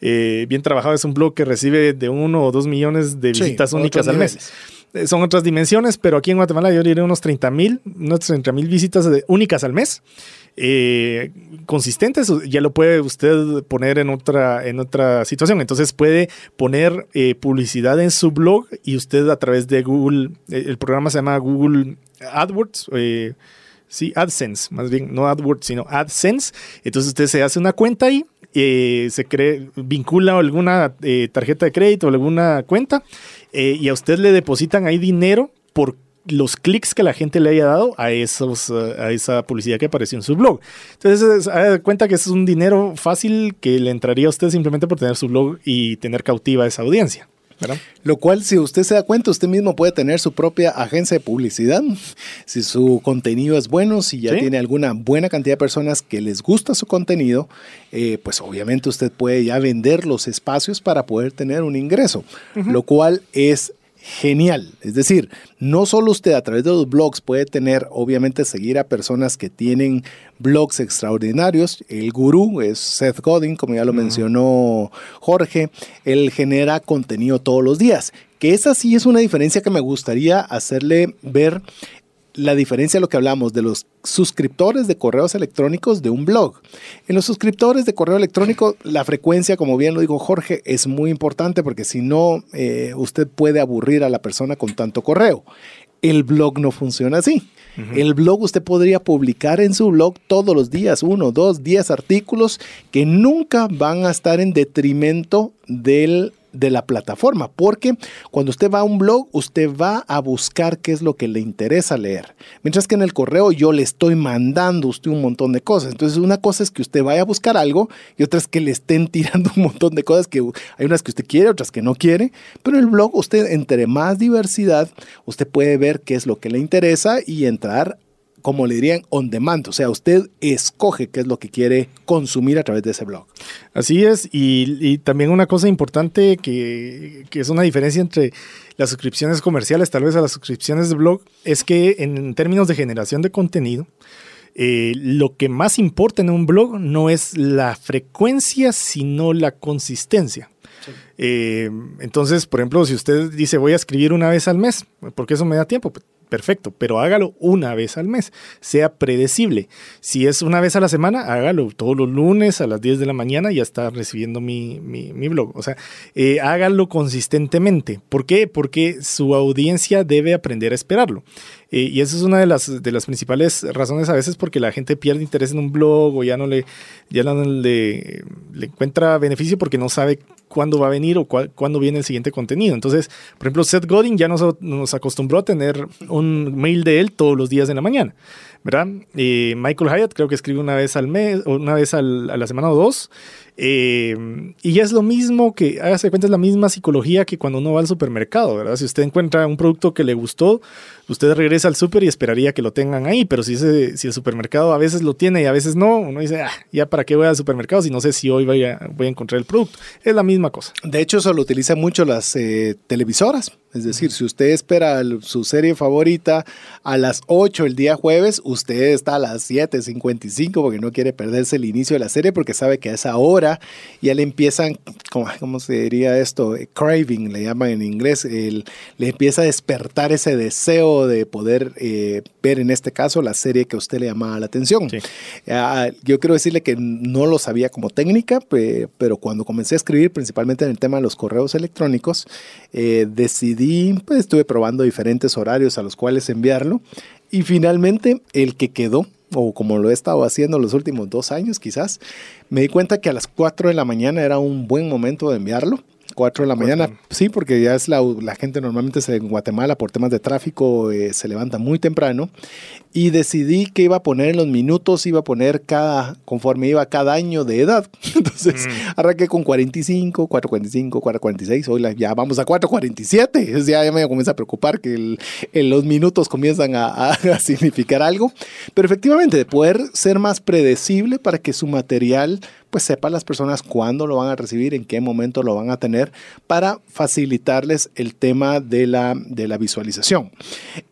[SPEAKER 2] eh, bien trabajado es un blog que recibe de uno o dos millones de
[SPEAKER 1] Sí,
[SPEAKER 2] visitas únicas al mes.
[SPEAKER 1] niveles.
[SPEAKER 2] Son otras dimensiones, pero aquí en Guatemala yo diré unos 30 mil, unos 30 mil visitas únicas al mes. eh, consistentes, ya lo puede usted poner en otra, en otra situación. Entonces puede poner eh, publicidad en su blog y usted a través de Google, eh, el programa se llama Google AdWords. Sí, AdSense, más bien, no AdWords, sino AdSense. Entonces usted se hace una cuenta ahí, eh, se cree, vincula alguna eh, tarjeta de crédito o alguna cuenta eh, y a usted le depositan ahí dinero por los clics que la gente le haya dado a, esos, eh, a esa publicidad que apareció en su blog. Entonces, haga cuenta que es un dinero fácil que le entraría a usted simplemente por tener su blog y tener cautiva esa audiencia. ¿Verdad?
[SPEAKER 1] Lo cual, si usted se da cuenta, usted mismo puede tener su propia agencia de publicidad. Si su contenido es bueno, si ya
[SPEAKER 2] Sí.
[SPEAKER 1] tiene alguna buena cantidad de personas que les gusta su contenido, eh, pues obviamente usted puede ya vender los espacios para poder tener un ingreso, lo cual es genial. Es decir, no solo usted a través de los blogs puede tener, obviamente, seguir a personas que tienen blogs extraordinarios. El gurú es Seth Godin, como ya lo mencionó Jorge. Él genera contenido todos los días. Que esa sí es una diferencia que me gustaría hacerle ver la diferencia de lo que hablamos de los suscriptores de correos electrónicos de un blog. En los suscriptores de correo electrónico, la frecuencia, como bien lo dijo Jorge, es muy importante porque si no, eh, usted puede aburrir a la persona con tanto correo. El blog no funciona así. El blog usted podría publicar en su blog todos los días, uno, dos, diez artículos que nunca van a estar en detrimento del de la plataforma, porque cuando usted va a un blog, usted va a buscar qué es lo que le interesa leer. Mientras que en el correo yo le estoy mandando a usted un montón de cosas. Entonces, una cosa es que usted vaya a buscar algo y otra es que le estén tirando un montón de cosas que hay unas que usted quiere, otras que no quiere. Pero en el blog, usted, entre más diversidad, usted puede ver qué es lo que le interesa y entrar como le dirían, on demand. O sea, usted escoge qué es lo que quiere consumir a través de ese blog.
[SPEAKER 2] Así es, y, y también una cosa importante que, que es una diferencia entre las suscripciones comerciales, tal vez a las suscripciones de blog, es que en términos de generación de contenido, eh, lo que más importa en un blog no es la frecuencia, sino la consistencia. Eh, entonces, por ejemplo, si usted dice voy a escribir una vez al mes, porque eso me da tiempo, pues, perfecto, pero hágalo una vez al mes, sea predecible. Si es una vez a la semana, hágalo todos los lunes a las 10 de la mañana y ya está recibiendo mi, mi, mi blog. O sea, eh, hágalo consistentemente. ¿Por qué? Porque su audiencia debe aprender a esperarlo. Eh, y esa es una de las, de las principales razones a veces porque la gente pierde interés en un blog o ya no le, ya no le encuentra beneficio porque no sabe cuándo va a venir o cuándo viene el siguiente contenido. Entonces, por ejemplo, Seth Godin ya nos, nos acostumbró a tener un mail de él todos los días de la mañana, ¿verdad? Eh, Michael Hyatt creo que escribe una vez al mes, o una vez a la semana o dos. Eh, y es lo mismo que, hágase cuenta, es la misma psicología que cuando uno va al supermercado, ¿verdad? Si usted encuentra un producto que le gustó, usted regresa al super y esperaría que lo tengan ahí, pero si, ese, si el supermercado a veces lo tiene y a veces no, uno dice, ah, ya para qué voy al supermercado si no sé si hoy voy a, voy a encontrar el producto. Es la misma cosa.
[SPEAKER 1] De hecho, eso lo utilizan mucho las eh, televisoras. Es decir, si usted espera el- su serie favorita a las 8 el día jueves, usted está a las 7.55 porque no quiere perderse el inicio de la serie porque sabe que a esa hora ya le empiezan, ¿cómo, cómo se diría esto? Eh, Craving, le llaman en inglés, el- le empieza a despertar ese deseo de poder eh, ver en este caso la serie que a usted le llamaba la atención.
[SPEAKER 2] Sí.
[SPEAKER 1] Ah, yo quiero decirle que no lo sabía como técnica, pe- pero cuando comencé a escribir, principalmente en el tema de los correos electrónicos, eh, decidí, pues estuve probando diferentes horarios a los cuales enviarlo Y finalmente, el que quedó, o como lo he estado haciendo los últimos dos años quizás, me di cuenta que a las 4 de la mañana era un buen momento de enviarlo. 4 de la mañana, sí, porque ya es la, la gente normalmente se- en Guatemala por temas de tráfico eh, se levanta muy temprano. Y decidí que iba a poner en los minutos, iba a poner cada, conforme iba cada año de edad. Entonces arranqué con 45, 445, 446, hoy la- ya vamos a 447, Entonces, ya, ya me comienza a preocupar que el- el- los minutos comienzan a, a- a significar algo, pero efectivamente de poder ser más predecible para que su material pues sepa las personas cuándo lo van a recibir, en qué momento lo van a tener, para facilitarles el tema de la, de la visualización.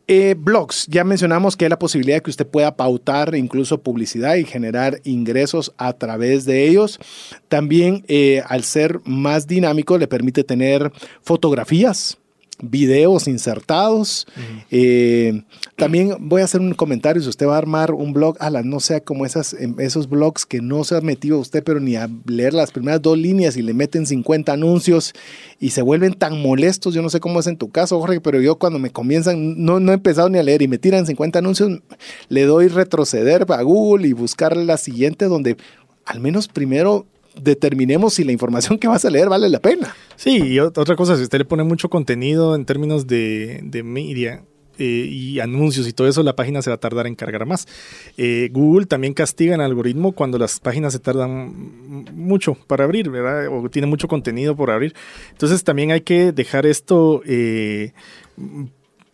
[SPEAKER 1] Eh, blogs, ya mencionamos que hay la posibilidad de que usted pueda pautar incluso publicidad y generar ingresos a través de ellos. También eh, al ser más dinámico le permite tener fotografías, videos insertados. Eh, también voy a hacer un comentario, si usted va a armar un blog, ala, no sea como esas, em, esos blogs que no se ha metido usted, pero ni a leer las primeras dos líneas y le meten 50 anuncios y se vuelven tan molestos, yo no sé cómo es en tu caso, Jorge, pero yo cuando me comienzan, no, no he empezado ni a leer y me tiran 50 anuncios, le doy retroceder a Google y buscar la siguiente donde al menos primero determinemos si la información que vas a leer vale la pena.
[SPEAKER 2] Sí, y ot- otra cosa, si usted le pone mucho contenido en términos de, de media eh, y anuncios y todo eso, la página se va a tardar en cargar más. Eh, Google también castiga en algoritmo cuando las páginas se tardan mucho para abrir, ¿verdad? O tiene mucho contenido por abrir. Entonces también hay que dejar esto... eh,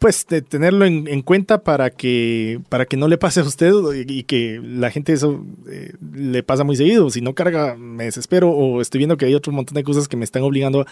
[SPEAKER 2] pues de tenerlo en, en cuenta para que para que no le pase a usted y, que la gente eso eh, le pasa muy seguido. Si no carga, me desespero o estoy viendo que hay otro montón de cosas que me están obligando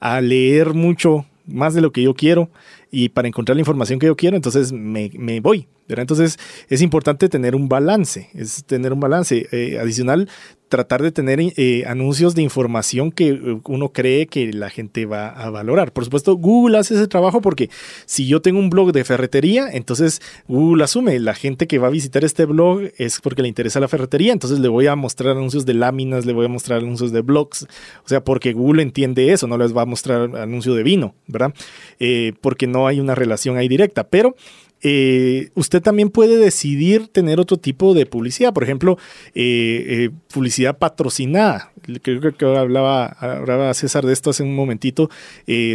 [SPEAKER 2] a leer mucho más de lo que yo quiero y para encontrar la información que yo quiero, entonces me, me voy. Entonces es importante tener un balance, es tener un balance eh, adicional, tratar de tener eh, anuncios de información que eh, uno cree que la gente va a valorar. Por supuesto, Google hace ese trabajo porque si yo tengo un blog de ferretería, entonces Google asume la gente que va a visitar este blog es porque le interesa la ferretería, entonces le voy a mostrar anuncios de láminas, le voy a mostrar anuncios de blogs, o sea, porque Google entiende eso, no les va a mostrar anuncio de vino, ¿verdad? Porque no hay una relación ahí directa, pero eh, usted también puede decidir tener otro tipo de publicidad, por ejemplo, eh, eh, publicidad patrocinada. Creo que, hablaba, hablaba César de esto hace un momentito,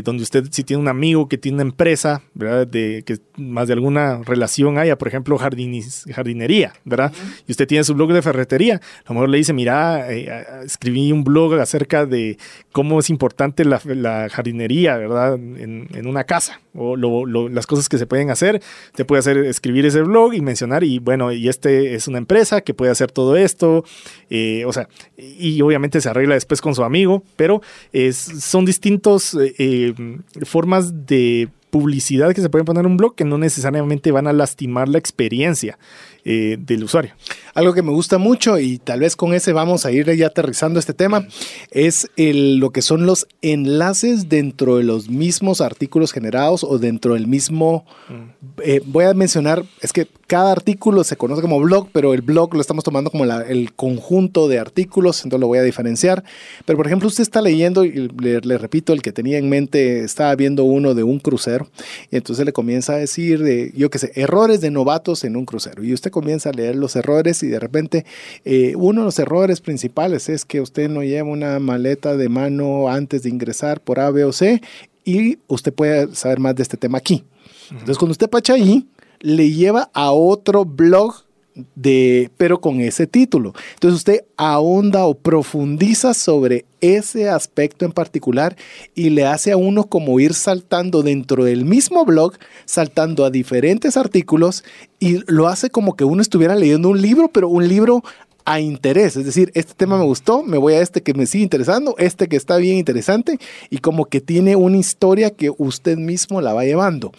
[SPEAKER 2] donde usted si tiene un amigo que tiene una empresa, ¿verdad? De, que más de alguna relación haya, por ejemplo, jardinería, ¿verdad? Y usted tiene su blog de ferretería, a lo mejor le dice, mira, escribí un blog acerca de cómo es importante la, la jardinería, ¿verdad? En, una casa, o lo, lo, las cosas que se pueden hacer. Te puede hacer escribir ese blog y mencionar, y bueno, y este es una empresa que puede hacer todo esto, eh, o sea, y obviamente se arregla después con su amigo, pero son distintos eh, formas de publicidad que se pueden poner en un blog que no necesariamente van a lastimar la experiencia eh, del usuario.
[SPEAKER 1] Algo que me gusta mucho y tal vez con ese vamos a ir ya aterrizando este tema es el, lo que son los enlaces dentro de los mismos artículos generados o dentro del mismo... Eh, voy a mencionar, es que cada artículo se conoce como blog, pero el blog lo estamos tomando como la, el conjunto de artículos, entonces lo voy a diferenciar. Pero por ejemplo, usted está leyendo, y le, le repito, el que tenía en mente, estaba viendo uno de un crucero, y entonces le comienza a decir, de, yo qué sé, errores de novatos en un crucero. Y usted comienza a leer los errores y de repente eh, uno de los errores principales es que usted no lleva una maleta de mano antes de ingresar por A, B o C y usted puede saber más de este tema aquí. Entonces cuando usted pacha ahí, le lleva a otro blog de, pero con ese título. Entonces usted ahonda o profundiza sobre ese aspecto en particular y le hace a uno como ir saltando dentro del mismo blog, saltando a diferentes artículos y lo hace como que uno estuviera leyendo un libro, pero un libro a interés, es decir, este tema me gustó, me voy a este que me sigue interesando, este que está bien interesante y como que tiene una historia que usted mismo la va llevando.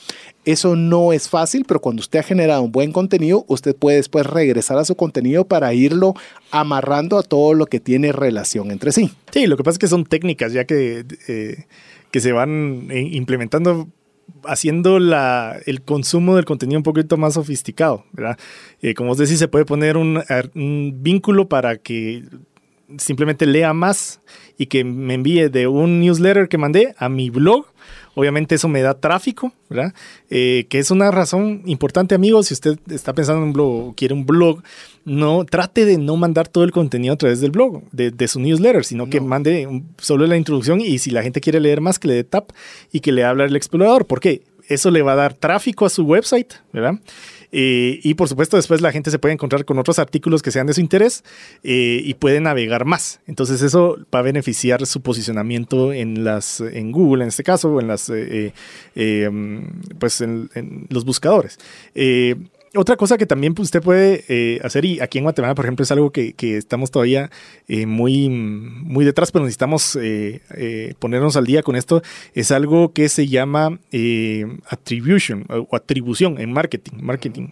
[SPEAKER 1] Eso no es fácil, pero cuando usted ha generado un buen contenido, usted puede después regresar a su contenido para irlo amarrando a todo lo que tiene relación entre sí.
[SPEAKER 2] Sí, lo que pasa es que son técnicas ya que, eh, que se van implementando haciendo la, el consumo del contenido un poquito más sofisticado, ¿verdad? Eh, como os decís, se puede poner un, vínculo para que simplemente lea más y que me envíe de un newsletter que mandé a mi blog Obviamente eso me da tráfico, ¿verdad? Eh, que es una razón importante, amigos. Si usted está pensando en un blog o quiere un blog, no trate de no mandar todo el contenido a través del blog, de, su newsletter, sino que mande solo la introducción y si la gente quiere leer más, que le dé tap y que le hable el explorador. ¿Por qué? Eso le va a dar tráfico a su website, ¿verdad? Eh, y por supuesto, después la gente se puede encontrar con otros artículos que sean de su interés eh, y puede navegar más. Entonces, eso va a beneficiar su posicionamiento en las en Google, en este caso, o en las eh, pues en, en, los buscadores otra cosa que también pues, usted puede eh, hacer, y aquí en Guatemala, por ejemplo, es algo que, estamos todavía eh, muy, muy detrás, pero necesitamos eh, ponernos al día con esto, es algo que se llama attribution o atribución en marketing. marketing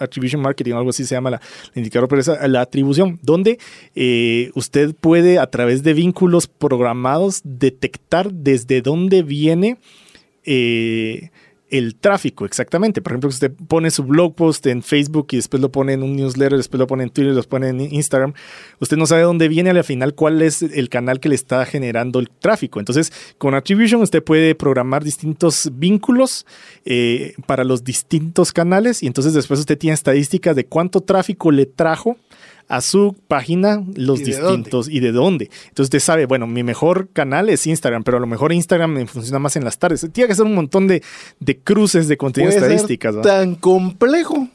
[SPEAKER 2] attribution marketing, algo así se llama la, indicador, pero es la atribución, donde usted puede a través de vínculos programados detectar desde dónde viene el tráfico, exactamente. Por ejemplo, usted pone su blog post en Facebook y después lo pone en un newsletter, después lo pone en Twitter, lo pone en Instagram, usted no sabe dónde viene al final cuál es el canal que le está generando el tráfico. Entonces, con Attribution usted puede programar distintos vínculos eh, para los distintos canales y entonces después usted tiene estadísticas de cuánto tráfico le trajo a su página los distintos y de dónde. Entonces usted sabe, bueno, mi mejor canal es Instagram, pero a lo mejor Instagram me funciona más en las tardes. Tiene que hacer un montón de, cruces de contenido estadísticas.
[SPEAKER 1] Tan complejo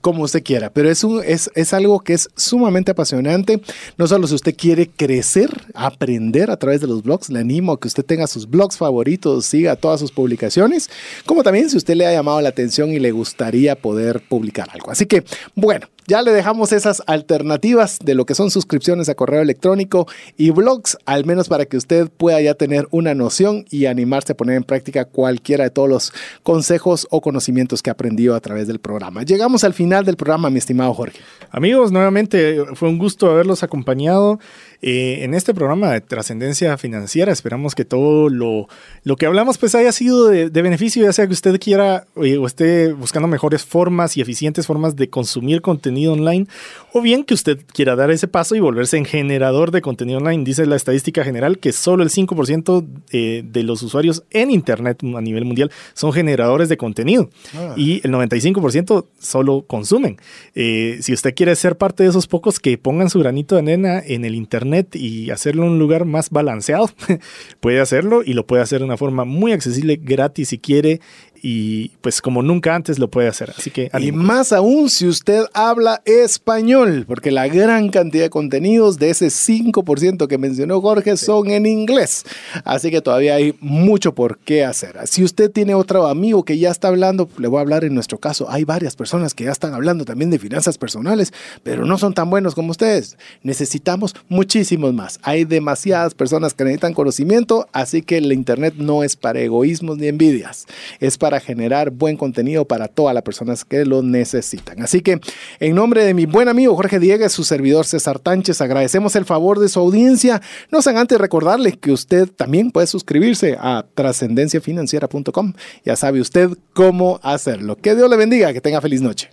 [SPEAKER 1] como usted quiera, pero es, un, es, es, algo que es sumamente apasionante. No solo si usted quiere crecer, aprender a través de los blogs, le animo a que usted tenga sus blogs favoritos, siga todas sus publicaciones, como también si usted le ha llamado la atención y le gustaría poder publicar algo. Así que, bueno, ya le dejamos esas alternativas de lo que son suscripciones a correo electrónico y blogs, al menos para que usted pueda ya tener una noción y animarse a poner en práctica cualquiera de todos los consejos o conocimientos que aprendió a través del programa. Llegamos al final del programa, mi estimado Jorge.
[SPEAKER 2] Amigos, nuevamente fue un gusto haberlos acompañado. Eh, en este programa de trascendencia financiera esperamos que todo lo, lo que hablamos pues haya sido de, beneficio, ya sea que usted quiera eh, o esté buscando mejores formas y eficientes formas de consumir contenido online, o bien que usted quiera dar ese paso y volverse en generador de contenido online. Dice la estadística general que solo el 5% eh, de los usuarios en Internet a nivel mundial son generadores de contenido ah. y el 95% solo consumen. si usted quiere ser parte de esos pocos que pongan su granito de arena en el Internet, y hacerlo en un lugar más balanceado, puede hacerlo y lo puede hacer de una forma muy accesible, gratis si quiere y pues como nunca antes lo puede hacer. Así que
[SPEAKER 1] y más aún si usted habla español, porque la gran cantidad de contenidos de ese 5% que mencionó Jorge son en inglés. Así que todavía hay mucho por qué hacer. Si usted tiene otro amigo que ya está hablando, le voy a hablar en nuestro caso, hay varias personas que ya están hablando también de finanzas personales, pero no son tan buenos como ustedes. Necesitamos muchísimos más. Hay demasiadas personas que necesitan conocimiento, así que el internet no es para egoísmos ni envidias, es para generar buen contenido para todas las personas que lo necesitan. Así que en nombre de mi buen amigo Jorge Diegues, su servidor César Tánchez, agradecemos el favor de su audiencia. No sean antes recordarle que usted también puede suscribirse a trascendenciafinanciera.com. Ya sabe usted cómo hacerlo. Que Dios le bendiga, que tenga feliz noche.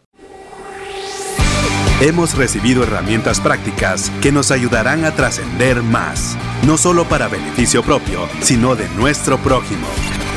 [SPEAKER 3] Hemos recibido herramientas prácticas que nos ayudarán a trascender más, no solo para beneficio propio, sino de nuestro prójimo.